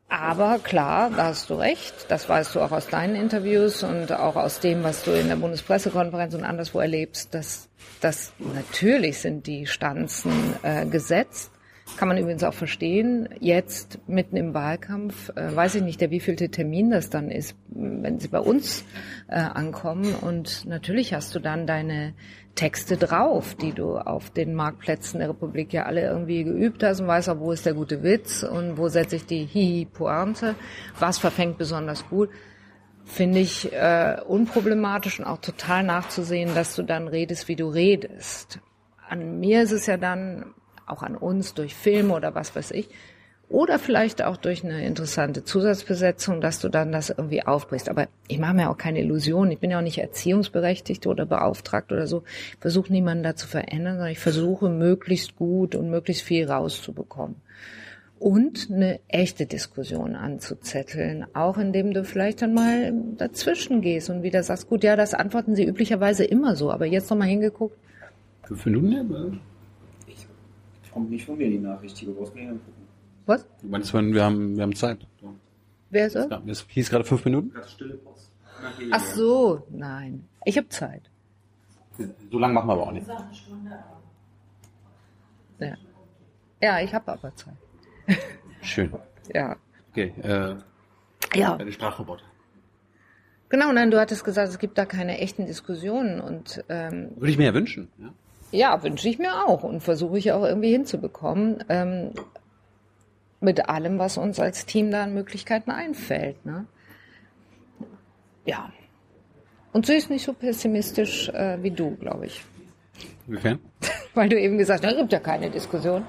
Aber klar, da hast du recht, das weißt du auch aus deinen Interviews und auch aus dem, was du in der Bundespressekonferenz und anderswo erlebst, dass, dass natürlich sind die Stanzen äh, gesetzt kann man übrigens auch verstehen. Jetzt mitten im Wahlkampf, äh, weiß ich nicht, der wievielte Termin das dann ist, wenn sie bei uns äh, ankommen. Und natürlich hast du dann deine Texte drauf, die du auf den Marktplätzen der Republik ja alle irgendwie geübt hast und weißt auch, wo ist der gute Witz und wo setze ich die Hihi-Pointe, was verfängt besonders gut finde ich äh, unproblematisch und auch total nachzusehen, dass du dann redest, wie du redest. An mir ist es ja dann auch an uns durch Filme oder was weiß ich. Oder vielleicht auch durch eine interessante Zusatzbesetzung, dass du dann das irgendwie aufbrichst. Aber ich mache mir auch keine Illusionen. Ich bin ja auch nicht erziehungsberechtigt oder beauftragt oder so. Ich versuche niemanden da zu verändern, sondern ich versuche möglichst gut und möglichst viel rauszubekommen. Und eine echte Diskussion anzuzetteln, auch indem du vielleicht dann mal dazwischen gehst und wieder sagst, gut, ja, das antworten sie üblicherweise immer so, aber jetzt nochmal hingeguckt. Fünf Minuten? Ja, kommt nicht von mir die Nachricht, die du brauchst mir angucken. Was? Du meinst, wir haben, wir haben Zeit. Wer ist er? Es hieß gerade fünf Minuten. stille Post. Ach so, nein. Ich habe Zeit. So lange machen wir aber auch nicht. Ja. Ja, ich habe aber Zeit. Schön. Ja. Okay, äh, Ja. deine Sprachroboter. Genau, nein, du hattest gesagt, es gibt da keine echten Diskussionen und ähm, Würde ich mir ja wünschen. Ja? Ja, wünsche ich mir auch und versuche ich auch irgendwie hinzubekommen. Ähm, mit allem, was uns als Team da an Möglichkeiten einfällt. Ne? Ja. Und sie ist nicht so pessimistisch äh, wie du, glaube ich. Inwiefern? Weil du eben gesagt hast, es gibt ja keine Diskussion.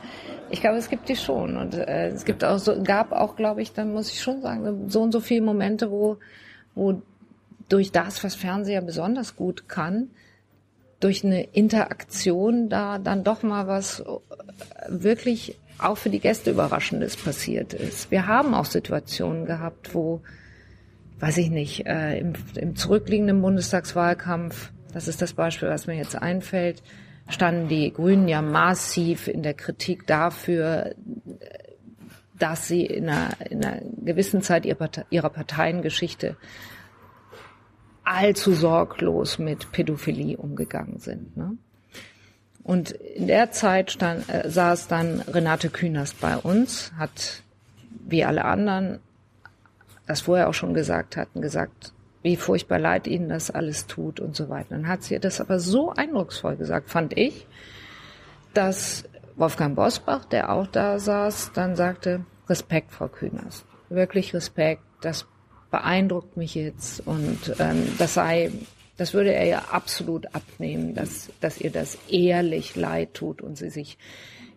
Ich glaube, es gibt die schon. Und äh, es gibt auch so, gab auch, glaube ich, dann muss ich schon sagen, so und so viele Momente, wo, wo durch das, was Fernseher besonders gut kann, durch eine Interaktion da dann doch mal was äh, wirklich auch für die Gäste Überraschendes passiert ist. Wir haben auch Situationen gehabt, wo, weiß ich nicht, äh, im, im zurückliegenden Bundestagswahlkampf, das ist das Beispiel, was mir jetzt einfällt, standen die Grünen ja massiv in der Kritik dafür, dass sie in einer, in einer gewissen Zeit ihrer, Partei, ihrer Parteiengeschichte allzu sorglos mit Pädophilie umgegangen sind. Ne? Und in der Zeit stand, äh, saß dann Renate Künast bei uns, hat wie alle anderen das vorher auch schon gesagt hatten, gesagt, wie furchtbar leid ihnen das alles tut und so weiter. Dann hat sie das aber so eindrucksvoll gesagt, fand ich, dass Wolfgang Bosbach, der auch da saß, dann sagte, Respekt, Frau Künast. Wirklich Respekt, das beeindruckt mich jetzt und ähm, das sei, das würde er ja absolut abnehmen, dass, dass ihr das ehrlich leid tut und sie sich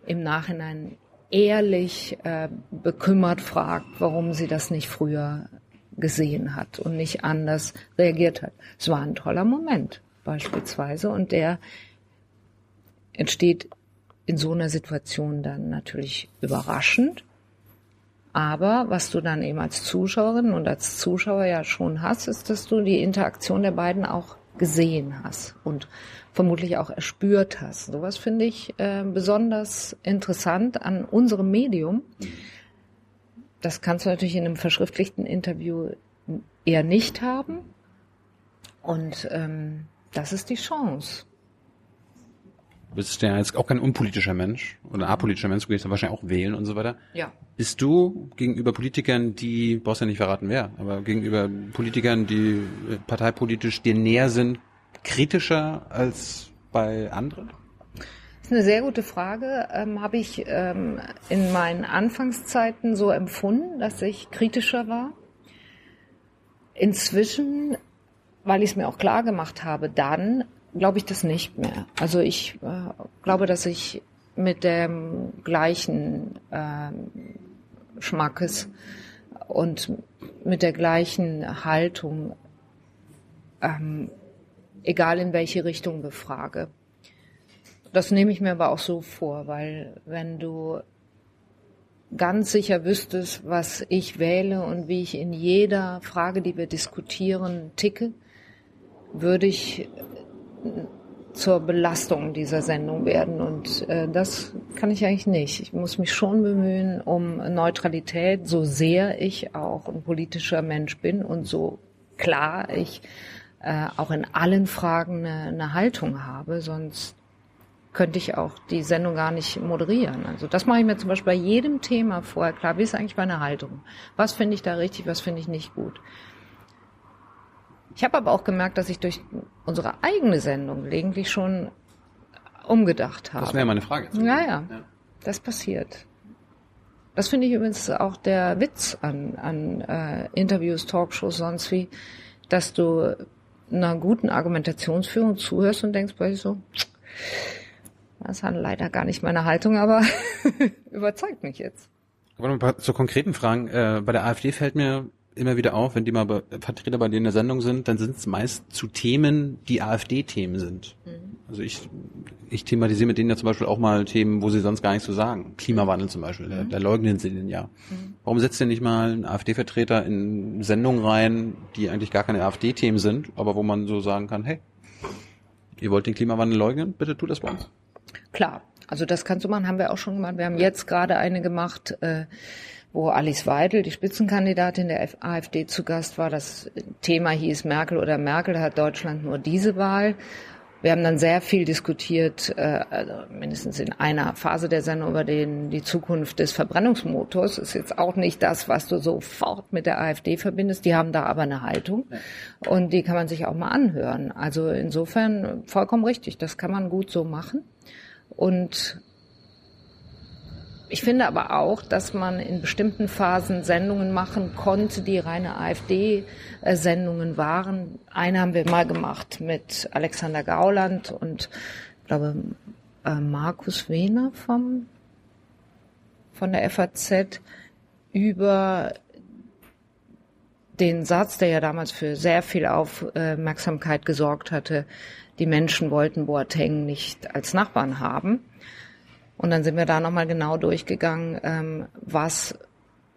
im Nachhinein ehrlich äh, bekümmert fragt, warum sie das nicht früher gesehen hat und nicht anders reagiert hat. Es war ein toller Moment beispielsweise und der entsteht in so einer Situation dann natürlich überraschend. Aber was du dann eben als Zuschauerin und als Zuschauer ja schon hast, ist, dass du die Interaktion der beiden auch gesehen hast und vermutlich auch erspürt hast. Sowas finde ich äh, besonders interessant an unserem Medium. Das kannst du natürlich in einem verschriftlichten Interview eher nicht haben. Und ähm, das ist die Chance. Du bist ja jetzt auch kein unpolitischer Mensch oder apolitischer Mensch, du gehst ja wahrscheinlich auch wählen und so weiter. Ja. Bist du gegenüber Politikern, die, brauchst ja nicht verraten wer, aber gegenüber Politikern, die äh, parteipolitisch dir näher sind, kritischer als bei anderen? Das ist eine sehr gute Frage. Ähm, Habe ich ähm, in meinen Anfangszeiten so empfunden, dass ich kritischer war. Inzwischen, weil ich es mir auch klar gemacht habe, dann glaube ich das nicht mehr. Also ich äh, glaube, dass ich mit dem gleichen äh, Schmackes und mit der gleichen Haltung, ähm, egal in welche Richtung befrage. Das nehme ich mir aber auch so vor, weil wenn du ganz sicher wüsstest, was ich wähle und wie ich in jeder Frage, die wir diskutieren, ticke, würde ich zur Belastung dieser Sendung werden. Und äh, das kann ich eigentlich nicht. Ich muss mich schon bemühen um Neutralität, so sehr ich auch ein politischer Mensch bin und so klar ich äh, auch in allen Fragen eine, eine Haltung habe, sonst könnte ich auch die Sendung gar nicht moderieren. Also das mache ich mir zum Beispiel bei jedem Thema vorher klar. Wie ist eigentlich meine Haltung? Was finde ich da richtig, was finde ich nicht gut? Ich habe aber auch gemerkt, dass ich durch unsere eigene Sendung gelegentlich schon umgedacht habe. Das wäre meine Frage. Ja, ja, das passiert. Das finde ich übrigens auch der Witz an, an äh, Interviews, Talkshows, sonst wie, dass du einer guten Argumentationsführung zuhörst und denkst bei so, das hat leider gar nicht meine Haltung, aber überzeugt mich jetzt. Aber noch ein paar zu konkreten Fragen. Äh, bei der AfD fällt mir immer wieder auf, wenn die mal bei, Vertreter bei denen in der Sendung sind, dann sind es meist zu Themen, die AfD-Themen sind. Mhm. Also ich, ich thematisiere mit denen ja zum Beispiel auch mal Themen, wo sie sonst gar nichts zu sagen. Klimawandel zum Beispiel, mhm. da, da, leugnen sie den ja. Mhm. Warum setzt ihr nicht mal einen AfD-Vertreter in Sendungen rein, die eigentlich gar keine AfD-Themen sind, aber wo man so sagen kann, hey, ihr wollt den Klimawandel leugnen, bitte tut das bei uns. Klar, also das kannst du machen, haben wir auch schon gemacht. Wir haben jetzt gerade eine gemacht, äh, wo Alice Weidel, die Spitzenkandidatin der AfD, zu Gast war. Das Thema hieß Merkel oder Merkel, hat Deutschland nur diese Wahl. wir haben dann sehr viel diskutiert, äh, also mindestens in einer Phase der Sendung über den, die Zukunft des Verbrennungsmotors. Ist jetzt auch nicht das, was du sofort mit der AfD verbindest. Die haben da aber eine Haltung und die kann man sich auch mal anhören. Also insofern vollkommen richtig. Das kann man gut so machen. Und ich finde aber auch, dass man in bestimmten Phasen Sendungen machen konnte, die reine AfD-Sendungen waren. Eine haben wir mal gemacht mit Alexander Gauland und ich glaube äh, Markus Wehner vom von der FAZ über den Satz, der ja damals für sehr viel Aufmerksamkeit gesorgt hatte, die Menschen wollten Boateng nicht als Nachbarn haben. Und dann sind wir da nochmal genau durchgegangen, ähm, was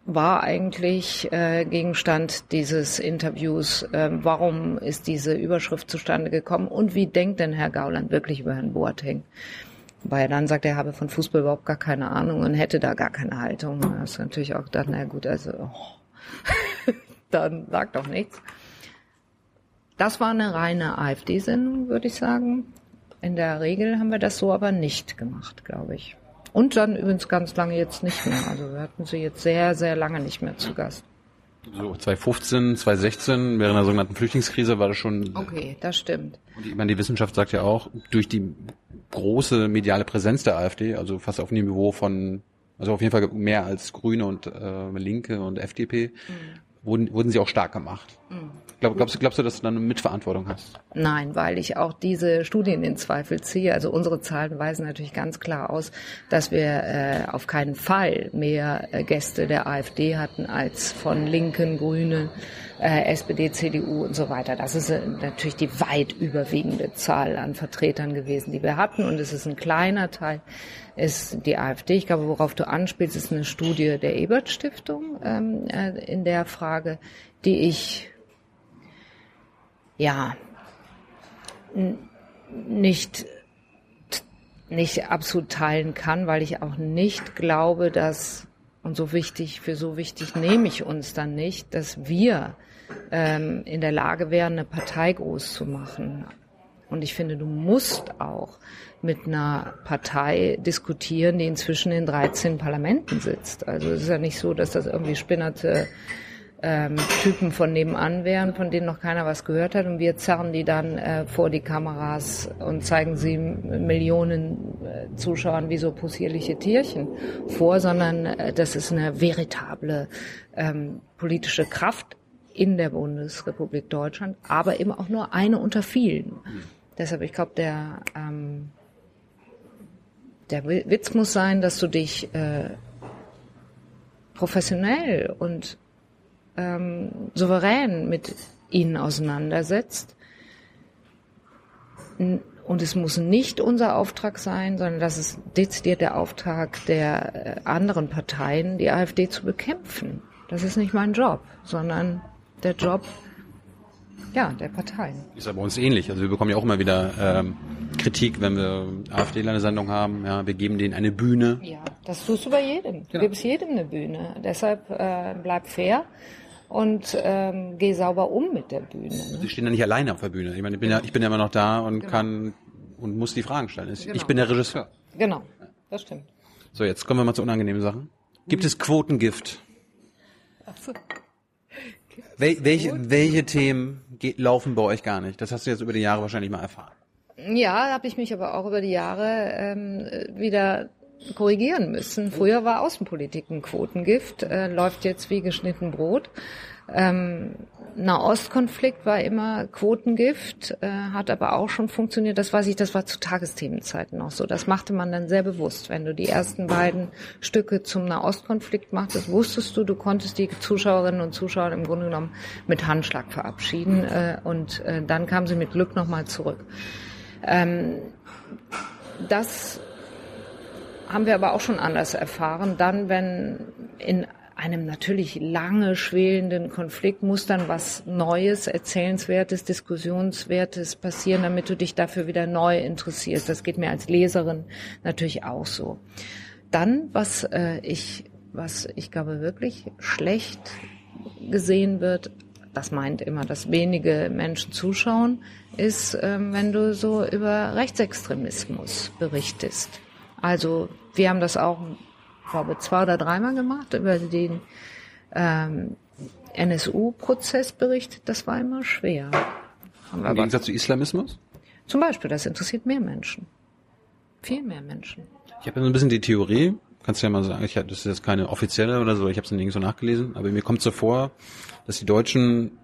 war eigentlich äh, Gegenstand dieses Interviews? Äh, warum ist diese Überschrift zustande gekommen? Und wie denkt denn Herr Gauland wirklich über Herrn Boateng? Weil er dann sagt, er habe von Fußball überhaupt gar keine Ahnung und hätte da gar keine Haltung. Das ist natürlich auch gedacht, na gut, also oh. dann sagt doch nichts. Das war eine reine AfD-Sendung, würde ich sagen. In der Regel haben wir das so aber nicht gemacht, glaube ich. Und dann übrigens ganz lange jetzt nicht mehr. Also wir hatten sie jetzt sehr, sehr lange nicht mehr zu Gast. So 2015, 2016, während der sogenannten Flüchtlingskrise war das schon. Okay, das stimmt. Und ich meine, die Wissenschaft sagt ja auch, durch die große mediale Präsenz der AfD, also fast auf dem Niveau von, also auf jeden Fall mehr als Grüne und äh, Linke und FDP, mhm wurden, wurden sie auch stark gemacht. Mhm. Glaub, glaubst, glaubst du, dass du dann eine Mitverantwortung hast? Nein, weil ich auch diese Studien in Zweifel ziehe. Also unsere Zahlen weisen natürlich ganz klar aus, dass wir äh, auf keinen Fall mehr äh, Gäste der AfD hatten als von Linken, Grünen, äh, SPD, CDU und so weiter. Das ist äh, natürlich die weit überwiegende Zahl an Vertretern gewesen, die wir hatten. Und es ist ein kleiner Teil, ist die AfD. Ich glaube, worauf du anspielst, ist eine Studie der Ebert Stiftung ähm, äh, in der Frage, die ich ja nicht nicht absolut teilen kann, weil ich auch nicht glaube, dass und so wichtig, für so wichtig nehme ich uns dann nicht, dass wir ähm, in der Lage wären, eine Partei groß zu machen. Und ich finde, du musst auch mit einer Partei diskutieren, die inzwischen in 13 Parlamenten sitzt. Also es ist ja nicht so, dass das irgendwie spinnerte ähm, Typen von nebenan wären, von denen noch keiner was gehört hat. Und wir zerren die dann äh, vor die Kameras und zeigen sie Millionen äh, Zuschauern wie so possierliche Tierchen vor, sondern äh, das ist eine veritable ähm, politische Kraft in der Bundesrepublik Deutschland, aber eben auch nur eine unter vielen. Deshalb, ich glaube, der, ähm, der Witz muss sein, dass du dich äh, professionell und ähm, souverän mit ihnen auseinandersetzt. Und es muss nicht unser Auftrag sein, sondern das ist dezidiert der Auftrag der äh, anderen Parteien, die AfD zu bekämpfen. Das ist nicht mein Job, sondern der Job ja, der Parteien. Ist ja bei uns ähnlich. Also wir bekommen ja auch immer wieder ähm, Kritik, wenn wir AfD eine Sendung haben. Ja, wir geben denen eine Bühne. Ja, das tust du bei jedem. Du genau. gibst jedem eine Bühne. Deshalb äh, bleib fair und ähm, geh sauber um mit der Bühne. Ne? Sie stehen ja nicht alleine auf der Bühne. Ich meine, ich bin ja, ich bin ja immer noch da und genau. kann und muss die Fragen stellen. Ich, genau. bin der Regisseur. Genau, das stimmt. So, jetzt kommen wir mal zu unangenehmen Sachen. Gibt es Quotengift? So. Wel welche, welche Themen laufen bei euch gar nicht? Das hast du jetzt über die Jahre wahrscheinlich mal erfahren. Ja, habe ich mich aber auch über die Jahre ähm, wieder korrigieren müssen. Früher war Außenpolitik ein Quotengift, äh, läuft jetzt wie geschnitten Brot. Ähm, Nahostkonflikt war immer Quotengift, äh, hat aber auch schon funktioniert. Das weiß ich, das war zu Tagesthemenzeiten noch so. Das machte man dann sehr bewusst. Wenn du die ersten beiden Stücke zum Nahostkonflikt machtest, wusstest du, du konntest die Zuschauerinnen und Zuschauer im Grunde genommen mit Handschlag verabschieden äh, und äh, dann kamen sie mit Glück nochmal zurück. Ähm, das haben wir aber auch schon anders erfahren. Dann, wenn in einem natürlich lange schwelenden Konflikt muss dann was Neues, Erzählenswertes, Diskussionswertes passieren, damit du dich dafür wieder neu interessierst. Das geht mir als Leserin natürlich auch so. Dann, was äh, ich, was ich glaube wirklich schlecht gesehen wird das meint immer, dass wenige Menschen zuschauen, ist, ähm, wenn du so über Rechtsextremismus berichtest. Also wir haben das auch, ich glaube, zwei oder dreimal gemacht, über den ähm, NSU-Prozess berichtet. Das war immer schwer. Haben Im Gegensatz zu Islamismus? Zum Beispiel, das interessiert mehr Menschen. Viel mehr Menschen. Ich habe ja so ein bisschen die Theorie, kannst du ja mal sagen, ich, das ist jetzt keine offizielle oder so, ich habe es nirgends so nachgelesen, aber mir kommt so vor, dass die Deutschen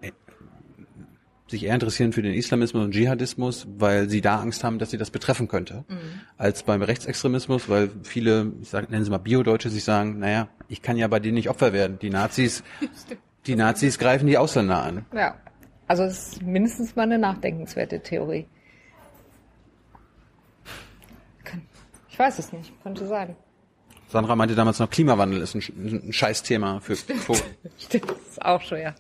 sich eher interessieren für den Islamismus und Dschihadismus, weil sie da Angst haben, dass sie das betreffen könnte, als beim Rechtsextremismus, weil viele, ich sag, nennen sie mal Bio-Deutsche, sich sagen, naja, ich kann ja bei denen nicht Opfer werden. Die Nazis, die Nazis greifen die Ausländer an. Ja. Also es ist mindestens mal eine nachdenkenswerte Theorie. Ich weiß es nicht, könnte sein. Sandra meinte damals noch, Klimawandel ist ein, ein Scheißthema für Vogel. Stimmt, das ist auch schwer.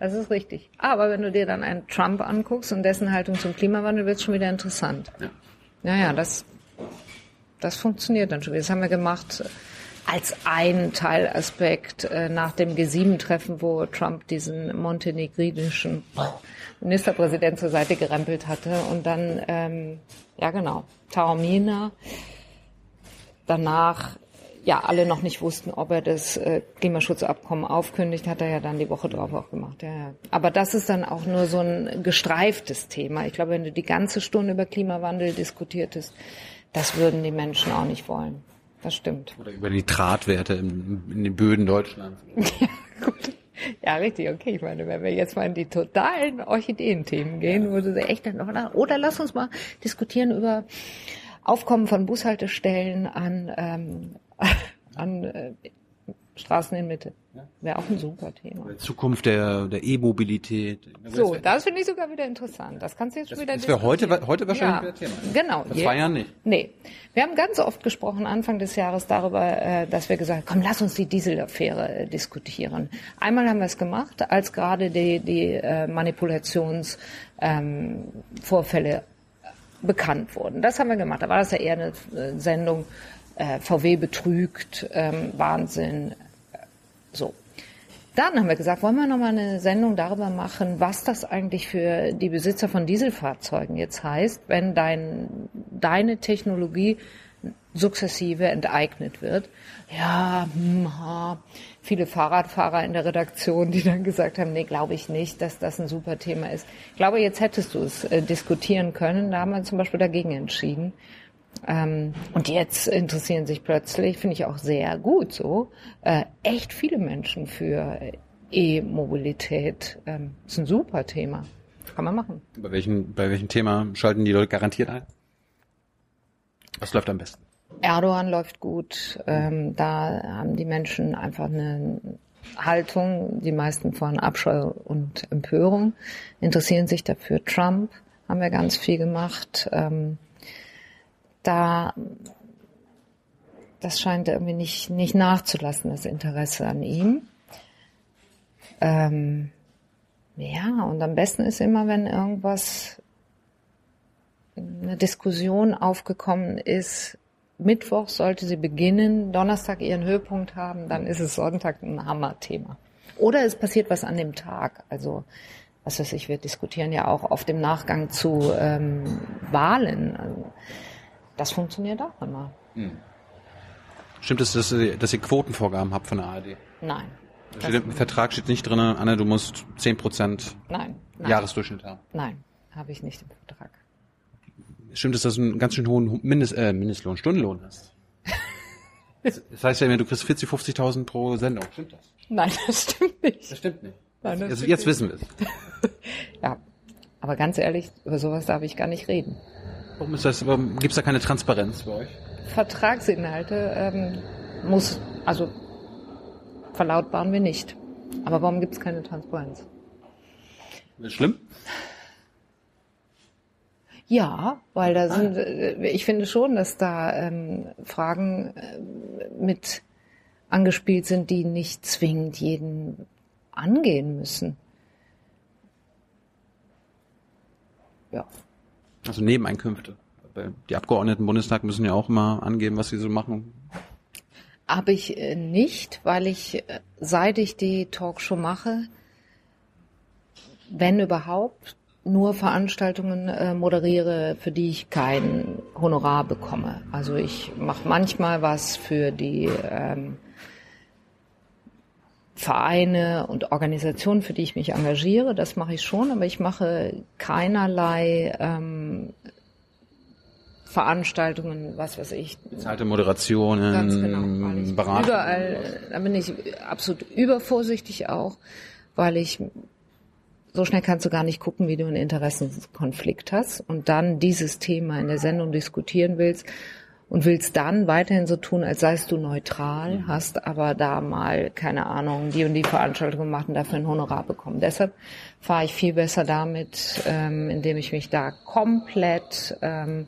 Das ist richtig. Aber wenn du dir dann einen Trump anguckst und dessen Haltung zum Klimawandel, wird es schon wieder interessant. Ja. Naja, das, das funktioniert dann schon wieder. Das haben wir gemacht als einen Teilaspekt äh, nach dem G7-Treffen, wo Trump diesen montenegrinischen Ministerpräsident zur Seite gerempelt hatte. Und dann, ähm, ja genau, Taormina, danach ja alle noch nicht wussten, ob er das äh, Klimaschutzabkommen aufkündigt, hat er ja dann die Woche drauf auch gemacht. Ja, ja. Aber das ist dann auch nur so ein gestreiftes Thema. Ich glaube, wenn du die ganze Stunde über Klimawandel diskutiertest, das würden die Menschen auch nicht wollen. Das stimmt. Oder über Nitratwerte in, in den Böden Deutschlands. Gut. Ja, richtig, okay. Ich meine, wenn wir jetzt mal in die totalen Orchideenthemen gehen, würde sie echt dann noch, nach- oder lass uns mal diskutieren über Aufkommen von Bushaltestellen an, ähm, an äh, Straßen in Mitte. Wäre auch ein super Thema. Zukunft der, der E-Mobilität. So, das finde ich sogar wieder interessant. Das kannst du jetzt schon wieder das wäre heute, diskutieren. heute wahrscheinlich ja, wieder Thema. Genau. Vor Je- zwei Jahren nicht. Nee. Wir haben ganz oft gesprochen, Anfang des Jahres, darüber, äh, dass wir gesagt haben, komm, lass uns die Dieselaffäre äh, diskutieren. Einmal haben wir es gemacht, als gerade die, die äh, Manipulationsvorfälle ähm, Vorfälle bekannt wurden. Das haben wir gemacht. Da war das ja eher eine äh, Sendung, äh, VW betrügt, ähm, Wahnsinn, äh, so. Dann haben wir gesagt, wollen wir noch mal eine Sendung darüber machen, was das eigentlich für die Besitzer von Dieselfahrzeugen jetzt heißt, wenn dein, deine Technologie sukzessive enteignet wird. Ja, hm, ha. viele Fahrradfahrer in der Redaktion, die dann gesagt haben, nee, glaube ich nicht, dass das ein super Thema ist. Ich glaube, jetzt hättest du es äh, diskutieren können. Da haben wir zum Beispiel dagegen entschieden. Ähm, und jetzt interessieren sich plötzlich, finde ich auch sehr gut so, äh, echt viele Menschen für E-Mobilität. Ähm, ist ein super Thema. Kann man machen. Bei welchem, bei welchem Thema schalten die Leute garantiert ein? Was läuft am besten? Erdogan läuft gut. Ähm, da haben die Menschen einfach eine Haltung, die meisten von Abscheu und Empörung, interessieren sich dafür. Trump haben wir ganz viel gemacht. Ähm, da das scheint irgendwie nicht, nicht nachzulassen, das Interesse an ihm. Ähm, ja, und am besten ist immer, wenn irgendwas, eine Diskussion aufgekommen ist, Mittwoch sollte sie beginnen, Donnerstag ihren Höhepunkt haben, dann ist es Sonntag ein Hammerthema. Oder es passiert was an dem Tag. Also, was weiß ich, wir diskutieren ja auch auf dem Nachgang zu ähm, Wahlen. Also, das funktioniert auch immer. Stimmt es, dass ihr, dass ihr Quotenvorgaben habt von der ARD? Nein. Steht, Im Vertrag steht nicht drin, Anne, du musst 10% Nein. Nein. Jahresdurchschnitt haben. Nein, habe ich nicht im Vertrag. Stimmt es, dass du einen ganz schön hohen Mindest, äh, Mindestlohn, Stundenlohn hast? Das heißt ja immer, du kriegst 40, 50.000 pro Sendung. Stimmt das? Nein, das stimmt nicht. Das stimmt nicht. Nein, das Jetzt, stimmt jetzt wissen wir es. Ja, aber ganz ehrlich, über sowas darf ich gar nicht reden. Warum ist das, warum gibt's da keine Transparenz bei euch? Vertragsinhalte ähm, muss, also verlautbaren wir nicht. Aber warum gibt es keine Transparenz? Ist das schlimm? Ja, weil da sind, äh, ich finde schon, dass da ähm, Fragen äh, mit angespielt sind, die nicht zwingend jeden angehen müssen. Ja. Also Nebeneinkünfte. Die Abgeordneten im Bundestag müssen ja auch immer angeben, was sie so machen. Habe ich äh, nicht, weil ich, äh, seit ich die Talkshow mache, wenn überhaupt, nur Veranstaltungen äh, moderiere, für die ich kein Honorar bekomme. Also ich mache manchmal was für die ähm, Vereine und Organisationen, für die ich mich engagiere. Das mache ich schon, aber ich mache keinerlei ähm, Veranstaltungen, was weiß ich. Bezahlte Moderationen, Ganz genau, weil ich Beratung. Überall, da bin ich absolut übervorsichtig auch, weil ich so schnell kannst du gar nicht gucken, wie du einen Interessenkonflikt hast und dann dieses Thema in der Sendung diskutieren willst und willst dann weiterhin so tun, als seist du neutral, hast aber da mal, keine Ahnung, die und die Veranstaltung gemacht und dafür ein Honorar bekommen. Deshalb fahre ich viel besser damit, ähm, indem ich mich da komplett ähm,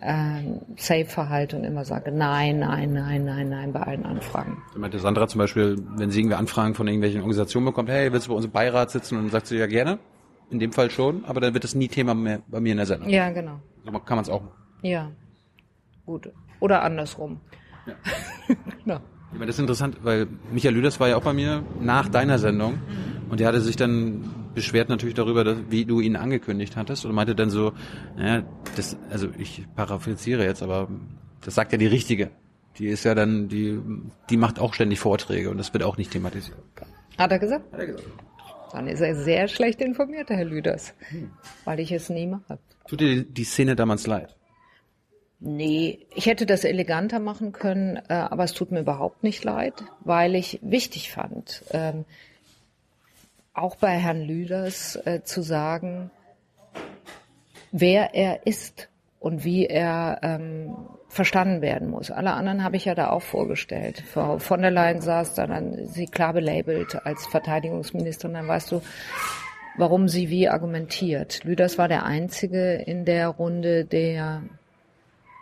ähm, safe verhalte und immer sage, nein, nein, nein, nein, nein, bei allen Anfragen. Da meinte Sandra zum Beispiel, wenn sie irgendwie Anfragen von irgendwelchen Organisationen bekommt, hey, willst du bei uns im Beirat sitzen? Und dann sagt sie ja gerne. In dem Fall schon, aber dann wird das nie Thema mehr bei mir in der Sendung. Ja, genau. So kann man es auch machen. Ja. Gut. Oder andersrum. Ja. genau. Ich meine, das ist interessant, weil Michael Lüders war ja auch bei mir nach deiner Sendung und der hatte sich dann beschwert natürlich darüber, dass, wie du ihn angekündigt hattest und meinte dann so, naja, das, also ich paraphrasiere jetzt, aber das sagt ja die Richtige. Die ist ja dann, die, die macht auch ständig Vorträge und das wird auch nicht thematisiert. Hat er gesagt? Hat er gesagt. Dann ist er sehr schlecht informiert, Herr Lüders, weil ich es nie mache. Tut dir die Szene damals leid? Nee, ich hätte das eleganter machen können, äh, aber es tut mir überhaupt nicht leid, weil ich wichtig fand, ähm, auch bei Herrn Lüders äh, zu sagen, wer er ist und wie er ähm, verstanden werden muss. Alle anderen habe ich ja da auch vorgestellt. Frau von der Leyen saß da dann, sie klar belabelt als Verteidigungsministerin, dann weißt du, warum sie wie argumentiert. Lüders war der Einzige in der Runde, der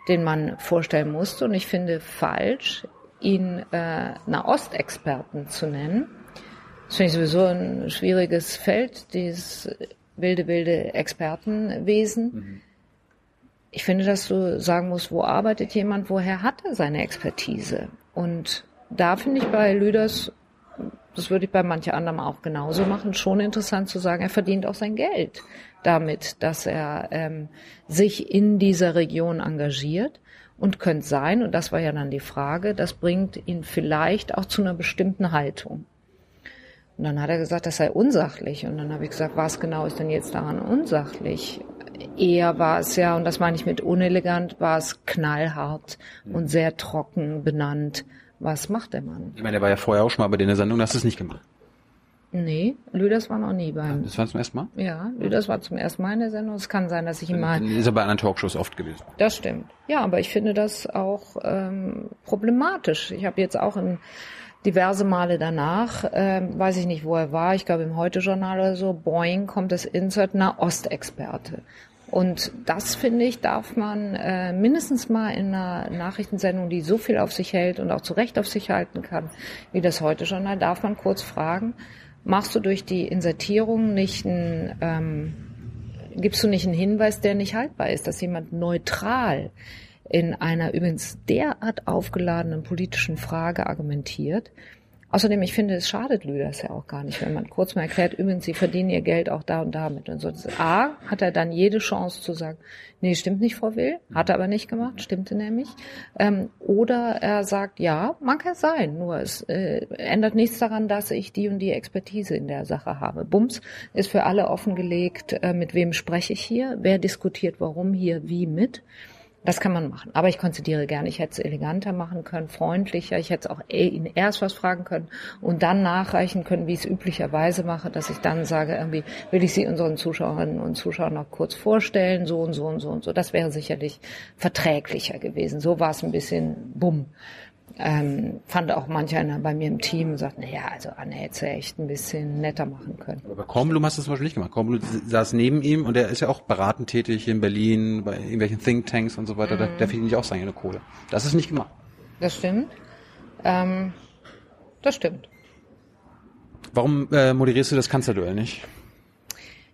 den man vorstellen musste. Und ich finde falsch, ihn äh, Nahostexperten zu nennen. Das finde ich sowieso ein schwieriges Feld, dieses wilde, wilde Expertenwesen. Mhm. Ich finde, dass du sagen musst, wo arbeitet jemand, woher hat er seine Expertise? Und da finde ich bei Lüders, das würde ich bei manche anderem auch genauso machen, schon interessant zu sagen, er verdient auch sein Geld damit, dass er ähm, sich in dieser Region engagiert und könnte sein, und das war ja dann die Frage, das bringt ihn vielleicht auch zu einer bestimmten Haltung. Und dann hat er gesagt, das sei unsachlich. Und dann habe ich gesagt, was genau ist denn jetzt daran unsachlich? Eher war es ja, und das meine ich mit unelegant, war es knallhart und sehr trocken benannt. Was macht der Mann? Ich meine, der war ja vorher auch schon mal bei dir in der Sendung, hast du es nicht gemacht. Nee, Lüders war noch nie beim. Das war zum ersten Mal? Ja, Lüders war zum ersten Mal in der Sendung. Es kann sein, dass ich ihn mal. Ist er bei anderen Talkshows oft gewesen. Das stimmt. Ja, aber ich finde das auch ähm, problematisch. Ich habe jetzt auch in diverse Male danach, ähm, weiß ich nicht, wo er war, ich glaube im Heute-Journal oder so, Boing, kommt das Insert Nahostexperte. Und das, finde ich, darf man äh, mindestens mal in einer Nachrichtensendung, die so viel auf sich hält und auch zu Recht auf sich halten kann, wie das Heute-Journal, darf man kurz fragen, machst du durch die Insertierung nicht ein, ähm, gibst du nicht einen Hinweis, der nicht haltbar ist, dass jemand neutral in einer übrigens derart aufgeladenen politischen Frage argumentiert. Außerdem, ich finde, es schadet Lüders ja auch gar nicht, wenn man kurz mal erklärt, übrigens, sie verdienen ihr Geld auch da und damit und so. A, hat er dann jede Chance zu sagen, nee, stimmt nicht, Frau Will, hat er aber nicht gemacht, stimmte nämlich. Ähm, oder er sagt, ja, mag ja sein, nur es äh, ändert nichts daran, dass ich die und die Expertise in der Sache habe. Bums ist für alle offengelegt, äh, mit wem spreche ich hier, wer diskutiert warum hier wie mit. Das kann man machen. Aber ich konzidiere gerne. Ich hätte es eleganter machen können, freundlicher. Ich hätte auch ihn erst was fragen können und dann nachreichen können, wie ich es üblicherweise mache, dass ich dann sage, irgendwie will ich Sie unseren Zuschauerinnen und Zuschauern noch kurz vorstellen, so und so und so und so. Das wäre sicherlich verträglicher gewesen. So war es ein bisschen bumm. Ähm, fand auch manch einer bei mir im Team und sagt, naja, also Anne hätte echt ein bisschen netter machen können. Aber Kornblum hast du zum Beispiel nicht gemacht. Kornblum saß neben ihm und er ist ja auch beratend tätig in Berlin, bei irgendwelchen Thinktanks und so weiter. Mhm. Da, der verdient ja auch seine Kohle. Das ist nicht gemacht. Das stimmt. Ähm, das stimmt. Warum äh, moderierst du das Kanzlerduell nicht?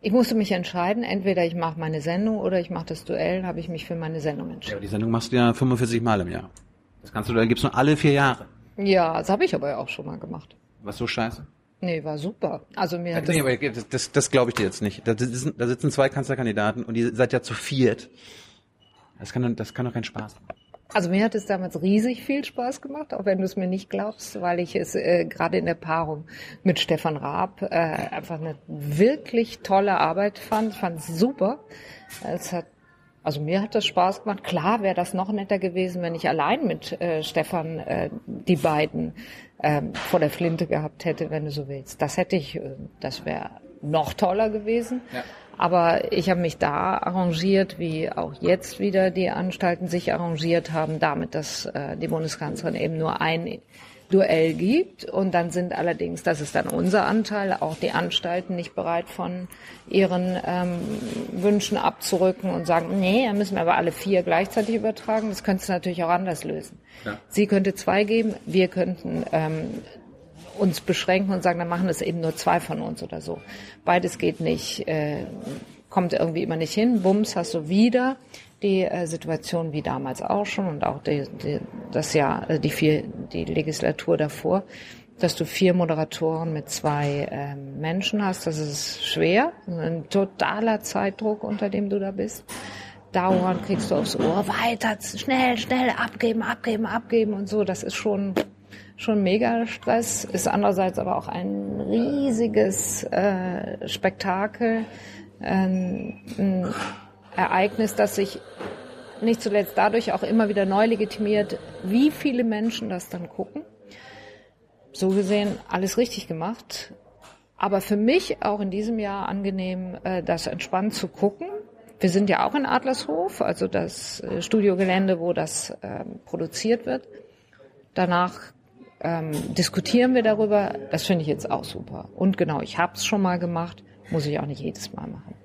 Ich musste mich entscheiden, entweder ich mache meine Sendung oder ich mache das Duell, habe ich mich für meine Sendung entschieden. Ja, die Sendung machst du ja 45 Mal im Jahr. Das kannst du, da gibt's nur alle vier Jahre. Ja, das habe ich aber ja auch schon mal gemacht. Was so scheiße? Nee, war super. Also mir hat Nee, das, aber das, das, das glaube ich dir jetzt nicht. Da sitzen, da sitzen zwei Kanzlerkandidaten und ihr seid ja zu viert. Das kann, doch- das kann doch keinen Spaß machen. also mir hat es damals riesig viel Spaß gemacht, auch wenn du es mir nicht glaubst, weil ich es äh, gerade in der Paarung mit Stefan Raab äh, einfach eine wirklich tolle Arbeit fand. Ich fand es super. Es hat also mir hat das Spaß gemacht. Klar wäre das noch netter gewesen, wenn ich allein mit äh, Stefan äh, die beiden ähm, vor der Flinte gehabt hätte, wenn du so willst. Das hätte ich, äh, das wäre noch toller gewesen. Aber ich habe mich da arrangiert, wie auch jetzt wieder die Anstalten sich arrangiert haben, damit, dass äh, die Bundeskanzlerin eben nur ein Duell gibt. Und dann sind allerdings, das ist dann unser Anteil, auch die Anstalten nicht bereit von ihren ähm, Wünschen abzurücken und sagen, nee, dann müssen wir aber alle vier gleichzeitig übertragen. Das könntest du natürlich auch anders lösen. Sie könnte zwei geben, wir könnten ähm, uns beschränken und sagen, dann machen es eben nur zwei von uns oder so. Beides geht nicht, äh, kommt irgendwie immer nicht hin. Bums, hast du wieder die äh, Situation wie damals auch schon und auch die, die, das Jahr, äh, die vier, die Legislatur davor, dass du vier Moderatoren mit zwei ähm, Menschen hast. Das ist schwer, ein totaler Zeitdruck, unter dem du da bist. Dauernd kriegst du aufs Ohr, weiter, schnell, schnell, abgeben, abgeben, abgeben und so. Das ist schon schon mega Stress, ist andererseits aber auch ein riesiges äh, Spektakel, ähm, Ereignis, das sich nicht zuletzt dadurch auch immer wieder neu legitimiert, wie viele Menschen das dann gucken. So gesehen alles richtig gemacht. Aber für mich auch in diesem Jahr angenehm, äh, das entspannt zu gucken. Wir sind ja auch in Adlershof, also das äh, Studiogelände, wo das ähm, produziert wird. Danach ähm, diskutieren wir darüber. Das finde ich jetzt auch super. Und genau, ich habe es schon mal gemacht, muss ich auch nicht jedes Mal machen.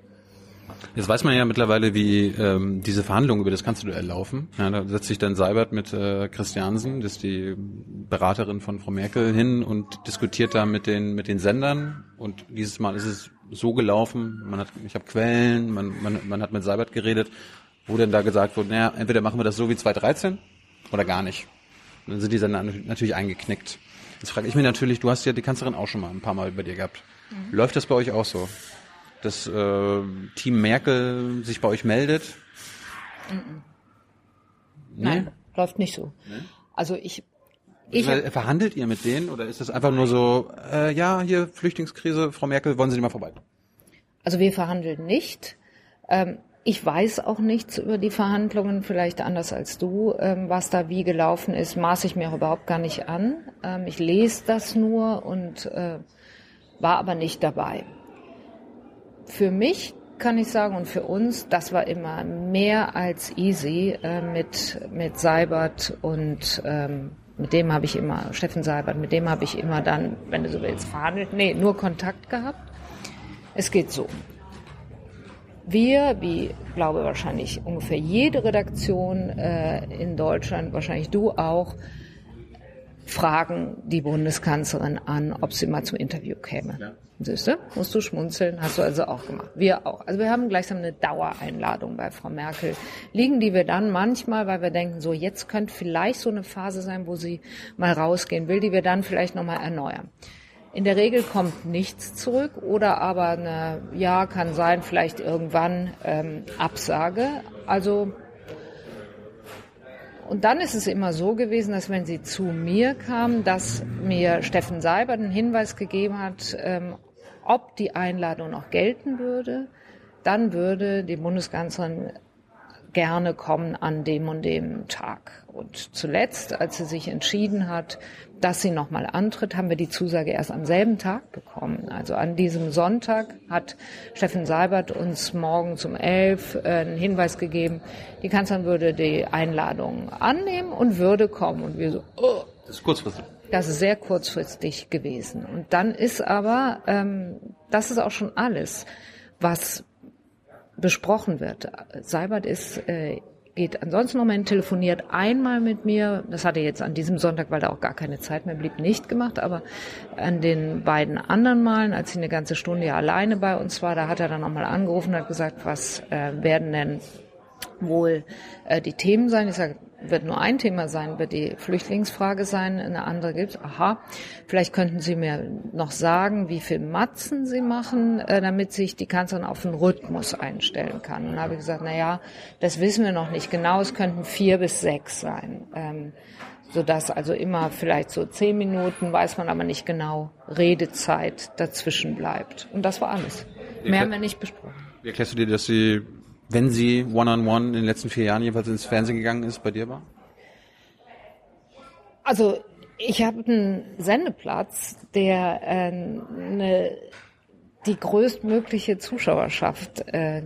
Jetzt weiß man ja mittlerweile, wie ähm, diese Verhandlungen über das Kanzlerduell laufen. Ja, da setzt sich dann Seibert mit äh, Christiansen, das ist die Beraterin von Frau Merkel, hin und diskutiert da mit den mit den Sendern. Und dieses Mal ist es so gelaufen. Man hat, ich habe Quellen, man, man, man hat mit Seibert geredet, wo denn da gesagt wurde, naja, entweder machen wir das so wie 2013 oder gar nicht. Und dann sind die Sender natürlich eingeknickt. Jetzt frage ich mich natürlich, du hast ja die Kanzlerin auch schon mal ein paar Mal bei dir gehabt. Läuft das bei euch auch so? Dass äh, Team Merkel sich bei euch meldet? Nee? Nein, läuft nicht so. Also ich, ich Ver- Verhandelt ihr mit denen oder ist das einfach nur so, äh, ja, hier Flüchtlingskrise, Frau Merkel, wollen Sie nicht mal vorbei? Also wir verhandeln nicht. Ähm, ich weiß auch nichts über die Verhandlungen, vielleicht anders als du, ähm, was da wie gelaufen ist, maße ich mir auch überhaupt gar nicht an. Ähm, ich lese das nur und äh, war aber nicht dabei. Für mich kann ich sagen und für uns, das war immer mehr als easy äh, mit mit Seibert und ähm, mit dem habe ich immer Steffen Seibert, mit dem habe ich immer dann, wenn du so willst, verhandelt. Nee, nur Kontakt gehabt. Es geht so. Wir, wie glaube wahrscheinlich ungefähr jede Redaktion äh, in Deutschland, wahrscheinlich du auch, fragen die Bundeskanzlerin an, ob sie mal zum Interview käme. Ja. Siehst du? Musst du schmunzeln, hast du also auch gemacht. Wir auch. Also wir haben gleichsam eine Dauereinladung bei Frau Merkel liegen, die wir dann manchmal, weil wir denken, so jetzt könnte vielleicht so eine Phase sein, wo sie mal rausgehen will, die wir dann vielleicht nochmal erneuern. In der Regel kommt nichts zurück oder aber eine, ja, kann sein, vielleicht irgendwann ähm, Absage. Also und dann ist es immer so gewesen, dass wenn sie zu mir kam, dass mir Steffen Seibert einen Hinweis gegeben hat, ähm, ob die Einladung noch gelten würde, dann würde die Bundeskanzlerin gerne kommen an dem und dem Tag. Und zuletzt, als sie sich entschieden hat, dass sie nochmal antritt, haben wir die Zusage erst am selben Tag bekommen. Also an diesem Sonntag hat Steffen Seibert uns morgen um elf äh, einen Hinweis gegeben, die Kanzlerin würde die Einladung annehmen und würde kommen. Und wir so, oh, Das ist kurzfristig. das ist sehr kurzfristig gewesen. Und dann ist aber, ähm, das ist auch schon alles, was besprochen wird. Seibert ist, äh, geht ansonsten noch mal hin, telefoniert einmal mit mir. Das hat er jetzt an diesem Sonntag, weil da auch gar keine Zeit mehr blieb, nicht gemacht. Aber an den beiden anderen Malen, als sie eine ganze Stunde alleine bei uns war, da hat er dann noch mal angerufen und hat gesagt, was äh, werden denn wohl äh, die Themen sein. Ich sage, wird nur ein Thema sein, wird die Flüchtlingsfrage sein, eine andere gibt. Aha, vielleicht könnten Sie mir noch sagen, wie viel Matzen Sie machen, äh, damit sich die Kanzlerin auf einen Rhythmus einstellen kann. Und dann habe ich gesagt, na ja, das wissen wir noch nicht genau, es könnten vier bis sechs sein. Ähm, sodass also immer vielleicht so zehn Minuten, weiß man aber nicht genau, Redezeit dazwischen bleibt. Und das war alles. Mehr haben wir nicht besprochen. Wie erklärst du dir, dass sie, wenn sie One-on-One -on -one in den letzten vier Jahren jeweils ins Fernsehen gegangen ist, bei dir war? Also ich habe einen Sendeplatz, der äh, eine, die größtmögliche Zuschauerschaft äh,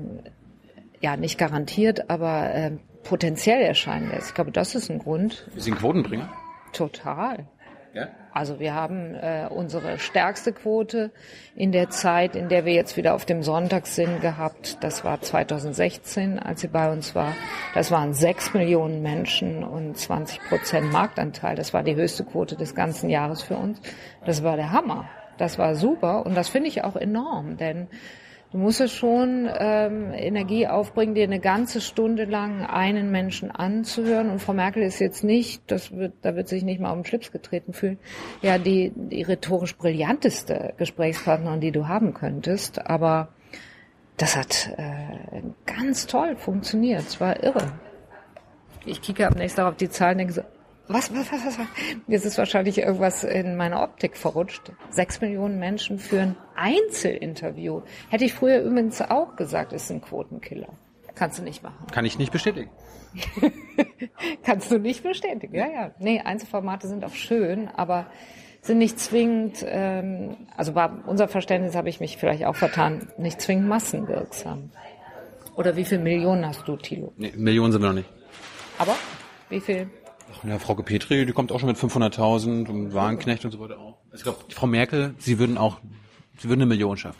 ja nicht garantiert, aber äh, potenziell erscheinen lässt. Ich glaube, das ist ein Grund. Wir sind Quotenbringer? Total. Ja? Also wir haben äh, unsere stärkste Quote in der Zeit, in der wir jetzt wieder auf dem Sonntag sind, gehabt. Das war 2016, als sie bei uns war. Das waren sechs Millionen Menschen und 20 Prozent Marktanteil. Das war die höchste Quote des ganzen Jahres für uns. Das war der Hammer. Das war super und das finde ich auch enorm, denn Du musst es schon ähm, Energie aufbringen, dir eine ganze Stunde lang einen Menschen anzuhören. Und Frau Merkel ist jetzt nicht, das wird, da wird sich nicht mal auf den Schlips getreten fühlen, ja, die, die rhetorisch brillanteste Gesprächspartnerin, die du haben könntest. Aber das hat äh, ganz toll funktioniert. Es war irre. Ich kicke ab nächstes auf die Zahlen und denke so, was, was, was, was? Jetzt ist wahrscheinlich irgendwas in meiner Optik verrutscht. Sechs Millionen Menschen für ein Einzelinterview. Hätte ich früher übrigens auch gesagt, ist ein Quotenkiller. Kannst du nicht machen. Kann ich nicht bestätigen. Kannst du nicht bestätigen, ja, ja. Nee, Einzelformate sind auch schön, aber sind nicht zwingend, ähm, also war unser Verständnis, habe ich mich vielleicht auch vertan, nicht zwingend massenwirksam. Oder wie viele Millionen hast du, Thilo? Nee, Millionen sind wir noch nicht. Aber wie viel? Ja, Frau Petri, die kommt auch schon mit 500.000 und Wagenknecht und so weiter auch. Ich glaube, Frau Merkel, sie würden auch, sie würden eine Million schaffen.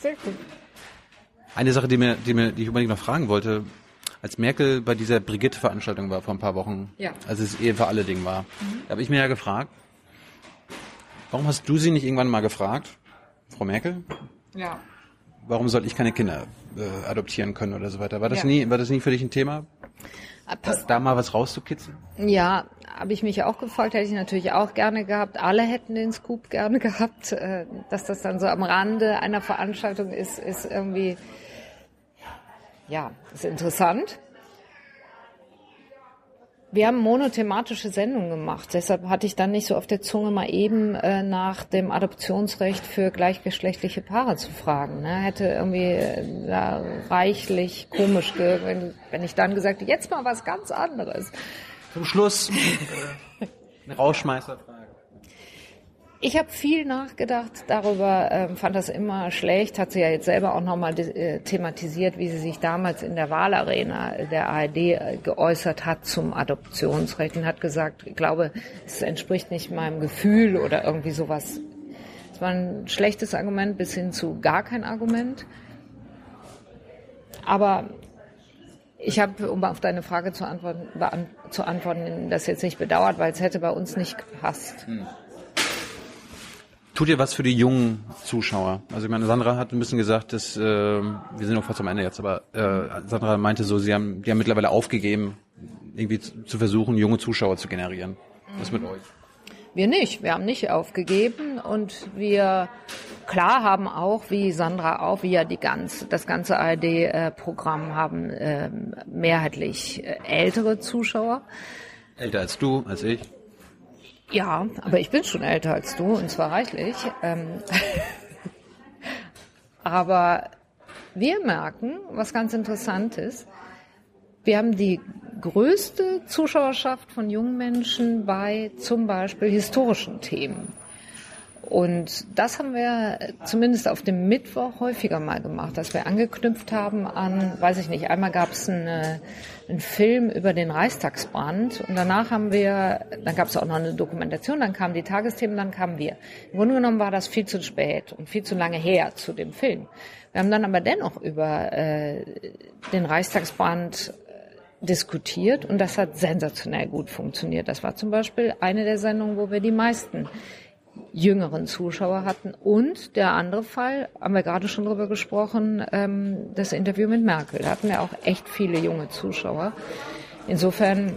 Sehr gut. Eine Sache, die mir, die mir, die ich unbedingt noch fragen wollte, als Merkel bei dieser Brigitte-Veranstaltung war vor ein paar Wochen, Ja. als es Ehe für alle Ding war, da habe ich mir ja gefragt, warum hast du sie nicht irgendwann mal gefragt, Frau Merkel, Ja. warum soll ich keine Kinder äh, adoptieren können oder so weiter? War das Ja. nie, war das nie für dich ein Thema, Pass da mal was rauszukitzeln? Ja, habe ich mich auch gefragt, hätte ich natürlich auch gerne gehabt. Alle hätten den Scoop gerne gehabt. Äh, Dass das dann so am Rande einer Veranstaltung ist, ist irgendwie, ja, ist interessant. Wir haben monothematische Sendungen gemacht, deshalb hatte ich dann nicht so auf der Zunge, mal eben äh, nach dem Adoptionsrecht für gleichgeschlechtliche Paare zu fragen. Ne? Hätte irgendwie äh, da reichlich komisch, ge wenn, wenn ich dann gesagt hätte, jetzt mal was ganz anderes. Zum Schluss äh, eine Rausschmeißerfrage. Ich habe viel nachgedacht darüber, ähm, fand das immer schlecht, hat sie ja jetzt selber auch nochmal äh, thematisiert, wie sie sich damals in der Wahlarena der ARD äh, geäußert hat zum Adoptionsrecht und hat gesagt, ich glaube, es entspricht nicht meinem Gefühl oder irgendwie sowas. Es war ein schlechtes Argument bis hin zu gar kein Argument. Aber ich habe, um auf deine Frage zu antworten, zu antworten, das jetzt nicht bedauert, weil es hätte bei uns nicht gepasst. Tut ihr was für die jungen Zuschauer? Also ich meine, Sandra hat ein bisschen gesagt, dass äh, wir sind noch fast am Ende jetzt, aber äh, Sandra meinte so, sie haben, die haben mittlerweile aufgegeben, irgendwie zu, zu versuchen, junge Zuschauer zu generieren. Was mit euch? Wir nicht. Wir haben nicht aufgegeben und wir klar haben auch, wie Sandra auch, wie ja die ganz, das ganze ARD-Programm haben ähm, mehrheitlich äh, ältere Zuschauer. Älter als du, als ich. Ja, aber ich bin schon älter als du und zwar reichlich. Ähm, aber wir merken, was ganz interessant ist, wir haben die größte Zuschauerschaft von jungen Menschen bei zum Beispiel historischen Themen. Und das haben wir zumindest auf dem Mittwoch häufiger mal gemacht, dass wir angeknüpft haben an, weiß ich nicht, einmal gab es eine, einen Film über den Reichstagsbrand und danach haben wir, dann gab es auch noch eine Dokumentation, dann kamen die Tagesthemen, dann kamen wir. Im Grunde genommen war das viel zu spät und viel zu lange her zu dem Film. Wir haben dann aber dennoch über äh, den Reichstagsbrand diskutiert und das hat sensationell gut funktioniert. Das war zum Beispiel eine der Sendungen, wo wir die meisten jüngeren Zuschauer hatten. Und der andere Fall, haben wir gerade schon drüber gesprochen, ähm, das Interview mit Merkel. Da hatten wir auch echt viele junge Zuschauer. insofern,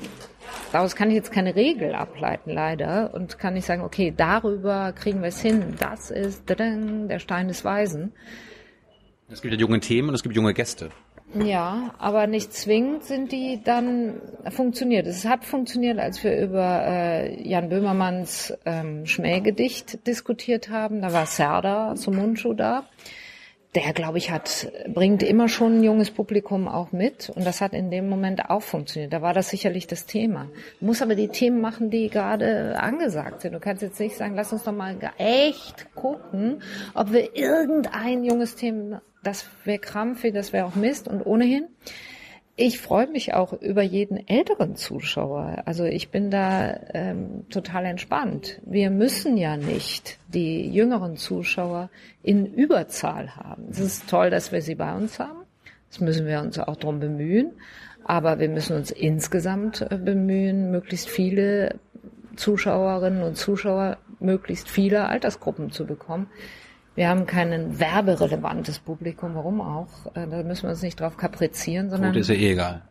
daraus kann ich jetzt keine Regel ableiten, leider, und kann nicht sagen, okay, darüber kriegen wir es hin. Das ist der Stein des Weisen. Es gibt ja junge Themen und es gibt junge Gäste. Ja, aber nicht zwingend sind die dann funktioniert. Es hat funktioniert, als wir über äh, Jan Böhmermanns ähm, Schmähgedicht diskutiert haben. Da war Serda Sumunchu da. Der, glaube ich, hat, bringt immer schon ein junges Publikum auch mit. Und das hat in dem Moment auch funktioniert. Da war das sicherlich das Thema. Du musst aber die Themen machen, die gerade angesagt sind. Du kannst jetzt nicht sagen, lass uns doch mal echt gucken, ob wir irgendein junges Thema das wäre krampfig, das wäre auch Mist. Und ohnehin, ich freue mich auch über jeden älteren Zuschauer. Also ich bin da ähm, total entspannt. Wir müssen ja nicht die jüngeren Zuschauer in Überzahl haben. Es ist toll, dass wir sie bei uns haben. Das müssen wir uns auch darum bemühen. Aber wir müssen uns insgesamt äh, bemühen, möglichst viele Zuschauerinnen und Zuschauer möglichst viele Altersgruppen zu bekommen. Wir haben kein werberelevantes Publikum, warum auch? Äh, da müssen wir uns nicht drauf kaprizieren, sondern. Quote ist ja eh egal.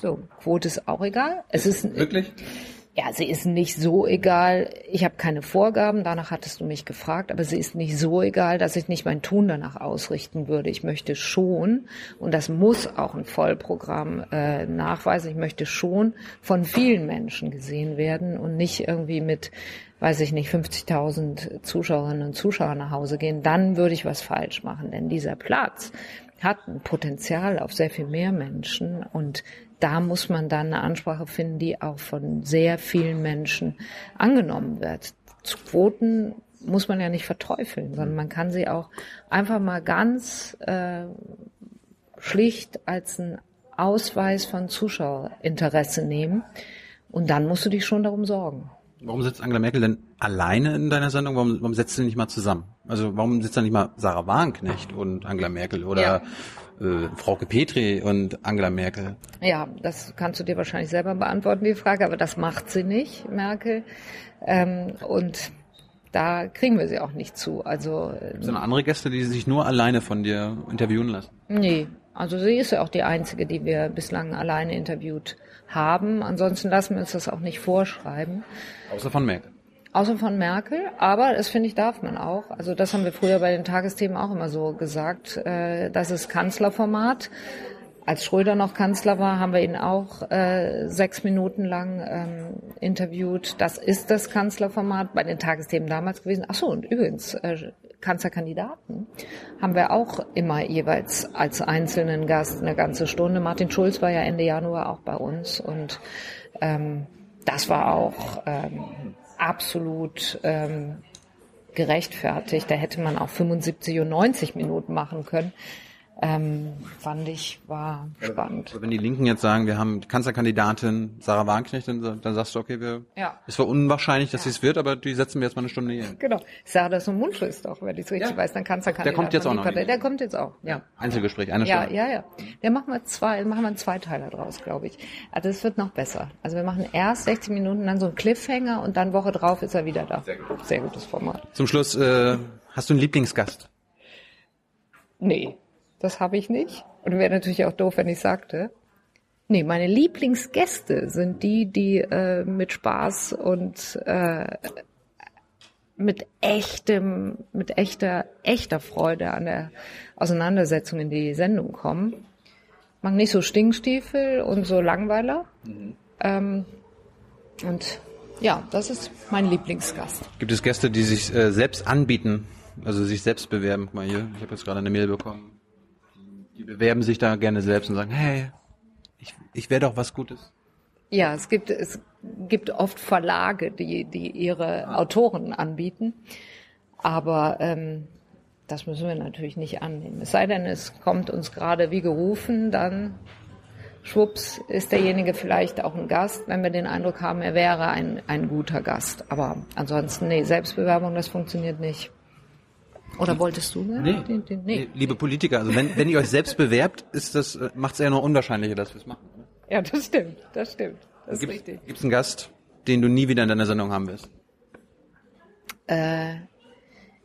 So, Quote ist auch egal. Es ist wirklich. Ja, sie ist nicht so egal. Ich habe keine Vorgaben, danach hattest du mich gefragt, aber sie ist nicht so egal, dass ich nicht mein Tun danach ausrichten würde. Ich möchte schon, und das muss auch ein Vollprogramm äh, nachweisen, ich möchte schon von vielen Menschen gesehen werden und nicht irgendwie mit weiß ich nicht, 50.000 Zuschauerinnen und Zuschauer nach Hause gehen, dann würde ich was falsch machen. Denn dieser Platz hat ein Potenzial auf sehr viel mehr Menschen und da muss man dann eine Ansprache finden, die auch von sehr vielen Menschen angenommen wird. Zu Quoten muss man ja nicht verteufeln, sondern man kann sie auch einfach mal ganz äh, schlicht als ein Ausweis von Zuschauerinteresse nehmen. Und dann musst du dich schon darum sorgen. Warum sitzt Angela Merkel denn alleine in deiner Sendung? Warum, warum setzt sie nicht mal zusammen? Also warum sitzt da nicht mal Sarah Wagenknecht und Angela Merkel oder ja. äh, Frauke Petri und Angela Merkel? Ja, das kannst du dir wahrscheinlich selber beantworten, die Frage, aber das macht sie nicht, Merkel. Ähm, und da kriegen wir sie auch nicht zu. Also es andere Gäste, die sich nur alleine von dir interviewen lassen? Nee, also sie ist ja auch die einzige, die wir bislang alleine interviewt haben. Ansonsten lassen wir uns das auch nicht vorschreiben. Außer von Merkel. Außer von Merkel, aber das finde ich darf man auch. Also das haben wir früher bei den Tagesthemen auch immer so gesagt. Äh, das ist Kanzlerformat. Als Schröder noch Kanzler war, haben wir ihn auch äh, sechs Minuten lang ähm, interviewt. Das ist das Kanzlerformat bei den Tagesthemen damals gewesen. Ach so, und übrigens, äh, Kanzlerkandidaten haben wir auch immer jeweils als einzelnen Gast eine ganze Stunde. Martin Schulz war ja Ende Januar auch bei uns und ähm, das war auch ähm, absolut ähm, gerechtfertigt. Da hätte man auch 75 und 90 Minuten machen können ähm, fand ich, war spannend. Also wenn die Linken jetzt sagen, wir haben Kanzlerkandidatin Sarah Wagenknecht, dann, dann sagst du, okay, wir, ja. es war unwahrscheinlich, dass ja. sie es wird, aber die setzen wir jetzt mal eine Stunde hier. Genau. Sarah, das ist ein Mundschluss doch, wenn ich es richtig ja. weiß, dann Kanzlerkandidat. Der kommt jetzt auch noch. Partei. Der kommt jetzt auch, ja. Einzelgespräch, eine Stunde. Ja, ja, ja. Der machen wir zwei, machen wir einen Zweiteiler draus, glaube ich. Also es wird noch besser. Also wir machen erst 60 Minuten, dann so einen Cliffhanger und dann Woche drauf ist er wieder da. Sehr, gut. Sehr gutes Format. Zum Schluss, äh, hast du einen Lieblingsgast? Nee. Das habe ich nicht. Und wäre natürlich auch doof, wenn ich sagte. Nee, meine Lieblingsgäste sind die, die äh, mit Spaß und äh, mit echtem, mit echter, echter Freude an der Auseinandersetzung in die Sendung kommen. Mag nicht so Stinkstiefel und so Langweiler. Mhm. Ähm, und ja, das ist mein Lieblingsgast. Gibt es Gäste, die sich äh, selbst anbieten, also sich selbst bewerben? Guck mal hier, ich habe jetzt gerade eine Mail bekommen die bewerben sich da gerne selbst und sagen, hey, ich, ich wäre doch was Gutes. Ja, es gibt, es gibt oft Verlage, die, die ihre Autoren anbieten. Aber ähm, das müssen wir natürlich nicht annehmen. Es sei denn, es kommt uns gerade wie gerufen, dann schwupps ist derjenige vielleicht auch ein Gast, wenn wir den Eindruck haben, er wäre ein, ein guter Gast. Aber ansonsten, nee, Selbstbewerbung, das funktioniert nicht. Oder wolltest du? Ne? Nee. Den, den, nee. Liebe Politiker, also wenn, wenn ihr euch selbst bewerbt, ist das, äh, macht es eher noch unwahrscheinlicher, dass wir es machen. Oder? Ja, das stimmt, das stimmt. Das gibt's, ist richtig. Gibt es einen Gast, den du nie wieder in deiner Sendung haben wirst? Äh,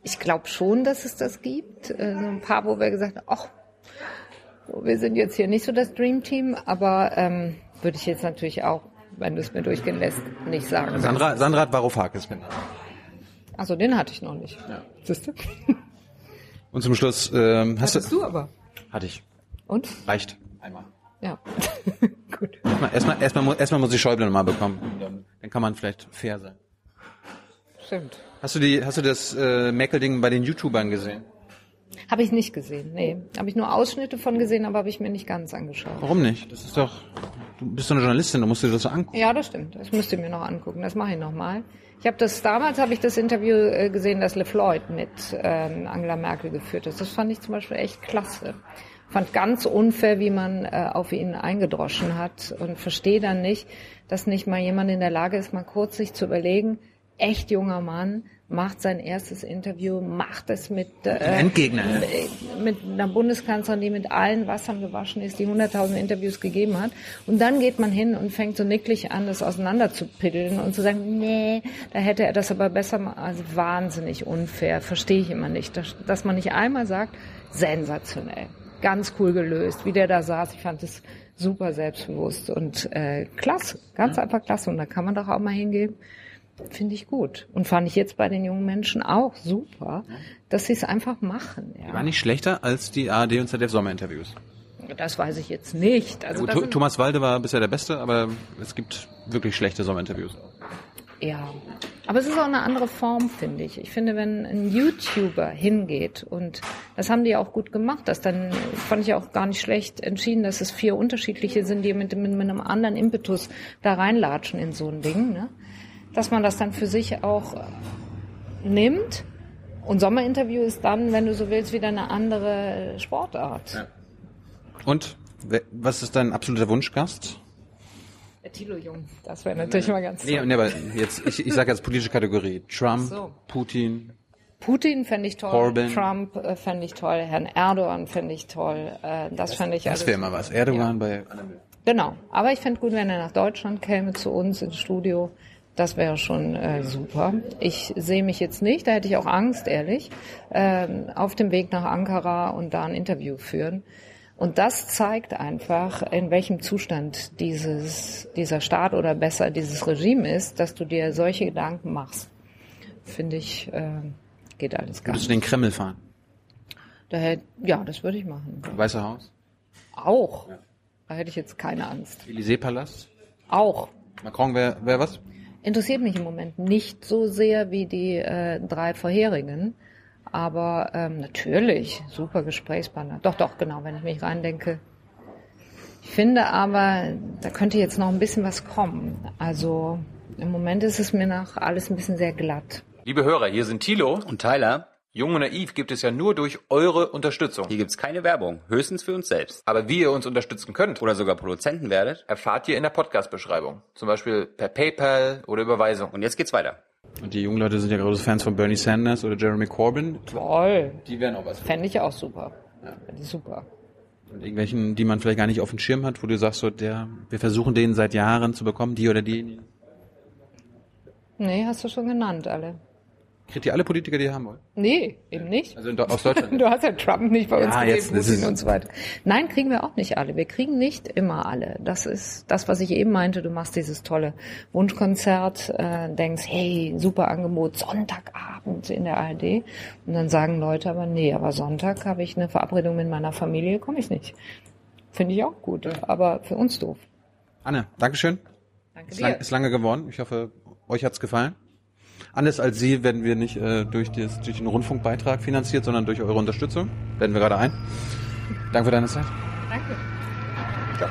ich glaube schon, dass es das gibt. Äh, so ein paar, wo wir gesagt haben, ach, wir sind jetzt hier nicht so das Dream Team, aber ähm, Würde ich jetzt natürlich auch, wenn du es mir durchgehen lässt, nicht sagen. Sandra, Sandra hat Varoufakis genannt. Also den hatte ich noch nicht. Ja. Siehst du? Und zum Schluss ähm, hast Hattest du... du aber. Hatte ich. Und? Reicht. Einmal. Ja. Gut. Erstmal, erstmal, erstmal, mu- erstmal muss ich Schäuble nochmal bekommen. Dann, dann kann man vielleicht fair sein. Stimmt. Hast du die, hast du das äh, Mäkelding bei den YouTubern gesehen? Habe ich nicht gesehen. Nee. Habe ich nur Ausschnitte von gesehen, aber habe ich mir nicht ganz angeschaut. Warum nicht? Das ist doch, du bist doch eine Journalistin, du musst dir das angucken. Ja, das stimmt. Das müsst ihr mir noch angucken. Das mache ich nochmal. Ich habe das damals habe ich das Interview äh, gesehen, das LeFloid mit ähm, Angela Merkel geführt hat. Das fand ich zum Beispiel echt klasse. Fand ganz unfair, wie man äh, auf ihn eingedroschen hat und verstehe dann nicht, dass nicht mal jemand in der Lage ist, mal kurz sich zu überlegen. Echt junger Mann macht sein erstes Interview, macht es mit äh, Endgegner. mit einer Bundeskanzlerin, die mit allen Wassern gewaschen ist, die 100.000 Interviews gegeben hat. Und dann geht man hin und fängt so nicklig an, das auseinander zu piddeln und zu sagen, nee, da hätte er das aber besser machen. Also wahnsinnig unfair, verstehe ich immer nicht. Dass, dass man nicht einmal sagt, sensationell, ganz cool gelöst, wie der da saß. Ich fand es super selbstbewusst und äh, klasse, ganz einfach klasse. Und da kann man doch auch mal hingehen. Finde ich gut. Und fand ich jetzt bei den jungen Menschen auch super, dass sie es einfach machen. Die war Ja. nicht schlechter als die ARD und ZDF Sommerinterviews. Das weiß ich jetzt nicht. Also sind, Thomas Walde war bisher der Beste, aber es gibt wirklich schlechte Sommerinterviews. ja. Aber es ist auch eine andere Form, finde ich. Ich finde, wenn ein YouTuber hingeht und das haben die auch gut gemacht, das dann fand ich auch gar nicht schlecht entschieden, dass es vier unterschiedliche sind, die mit, mit, mit einem anderen Impetus da reinlatschen in so ein Ding, ne? Dass man das dann für sich auch nimmt. Und Sommerinterview ist dann, wenn du so willst, wieder eine andere Sportart. Und wer- was ist dein absoluter Wunschgast? Der Thilo Jung, das wäre natürlich mal ganz Nee, toll. nee aber jetzt, ich, ich sage jetzt politische Kategorie. Trump, So. Putin, Putin fände ich toll, Corbyn. Trump äh, fände ich toll, Herrn Erdogan fände ich toll, äh, das fände ich das wäre mal was. Erdogan bei Genau, aber ich fände gut, wenn er nach Deutschland käme zu uns ins Studio. Das wäre schon äh, super. Ich sehe mich jetzt nicht, da hätte ich auch Angst, ehrlich, ähm, auf dem Weg nach Ankara und da ein Interview führen. Und das zeigt einfach, in welchem Zustand dieses, dieser Staat oder besser dieses Regime ist, dass du dir solche Gedanken machst. Finde ich, äh, geht alles gar Würdest du den Kreml fahren? Daher, ja, das würde ich machen. Weiße Haus? Auch. Da hätte ich jetzt keine Angst. Élysée-Palast? Auch. Macron wäre wär was? Interessiert mich im Moment nicht so sehr wie die äh, drei vorherigen. Aber ähm, natürlich, super Gesprächspartner. Doch, doch, genau, wenn ich mich reindenke. Ich finde aber, da könnte jetzt noch ein bisschen was kommen. Also im Moment ist es mir nach alles ein bisschen sehr glatt. Liebe Hörer, hier sind Thilo. Und Tyler, Jung und Naiv gibt es ja nur durch eure Unterstützung. hier gibt's keine Werbung, höchstens für uns selbst. Aber wie ihr uns unterstützen könnt, Oder sogar Produzenten werdet. erfahrt ihr in der Podcast-Beschreibung. Zum Beispiel per PayPal oder Überweisung. Und jetzt geht's weiter. Und die jungen Leute sind ja große Fans von Bernie Sanders oder Jeremy Corbyn. Toll. Die wären auch was. Fände ich auch super. Fände ich super. Und irgendwelchen, die man vielleicht gar nicht auf dem Schirm hat, wo du sagst, so, der, wir versuchen den seit Jahren zu bekommen, die oder die. Nee, hast du schon genannt, alle. Kriegt ihr alle Politiker, die ihr haben wollt? Nee, eben nicht. Also in, aus Deutschland. Du hast ja Trump nicht bei uns Ja, gesehen, jetzt, Putin und so weiter. Nein, kriegen wir auch nicht alle. Wir kriegen nicht immer alle. Das ist das, was ich eben meinte. Du machst dieses tolle Wunschkonzert, äh, denkst, hey, super Angebot, Sonntagabend in der ARD. Und dann sagen Leute aber, nee, aber Sonntag habe ich eine Verabredung mit meiner Familie, komme ich nicht. Finde ich auch gut, aber für uns doof. Anne, Dankeschön. Danke Ist, lang, dir. ist lange geworden. Ich hoffe, euch hat's gefallen. Anders als Sie werden wir nicht äh, durch, das, durch den Rundfunkbeitrag finanziert, sondern durch eure Unterstützung. Werden wir gerade ein. Danke für deine Zeit. Danke. Ciao.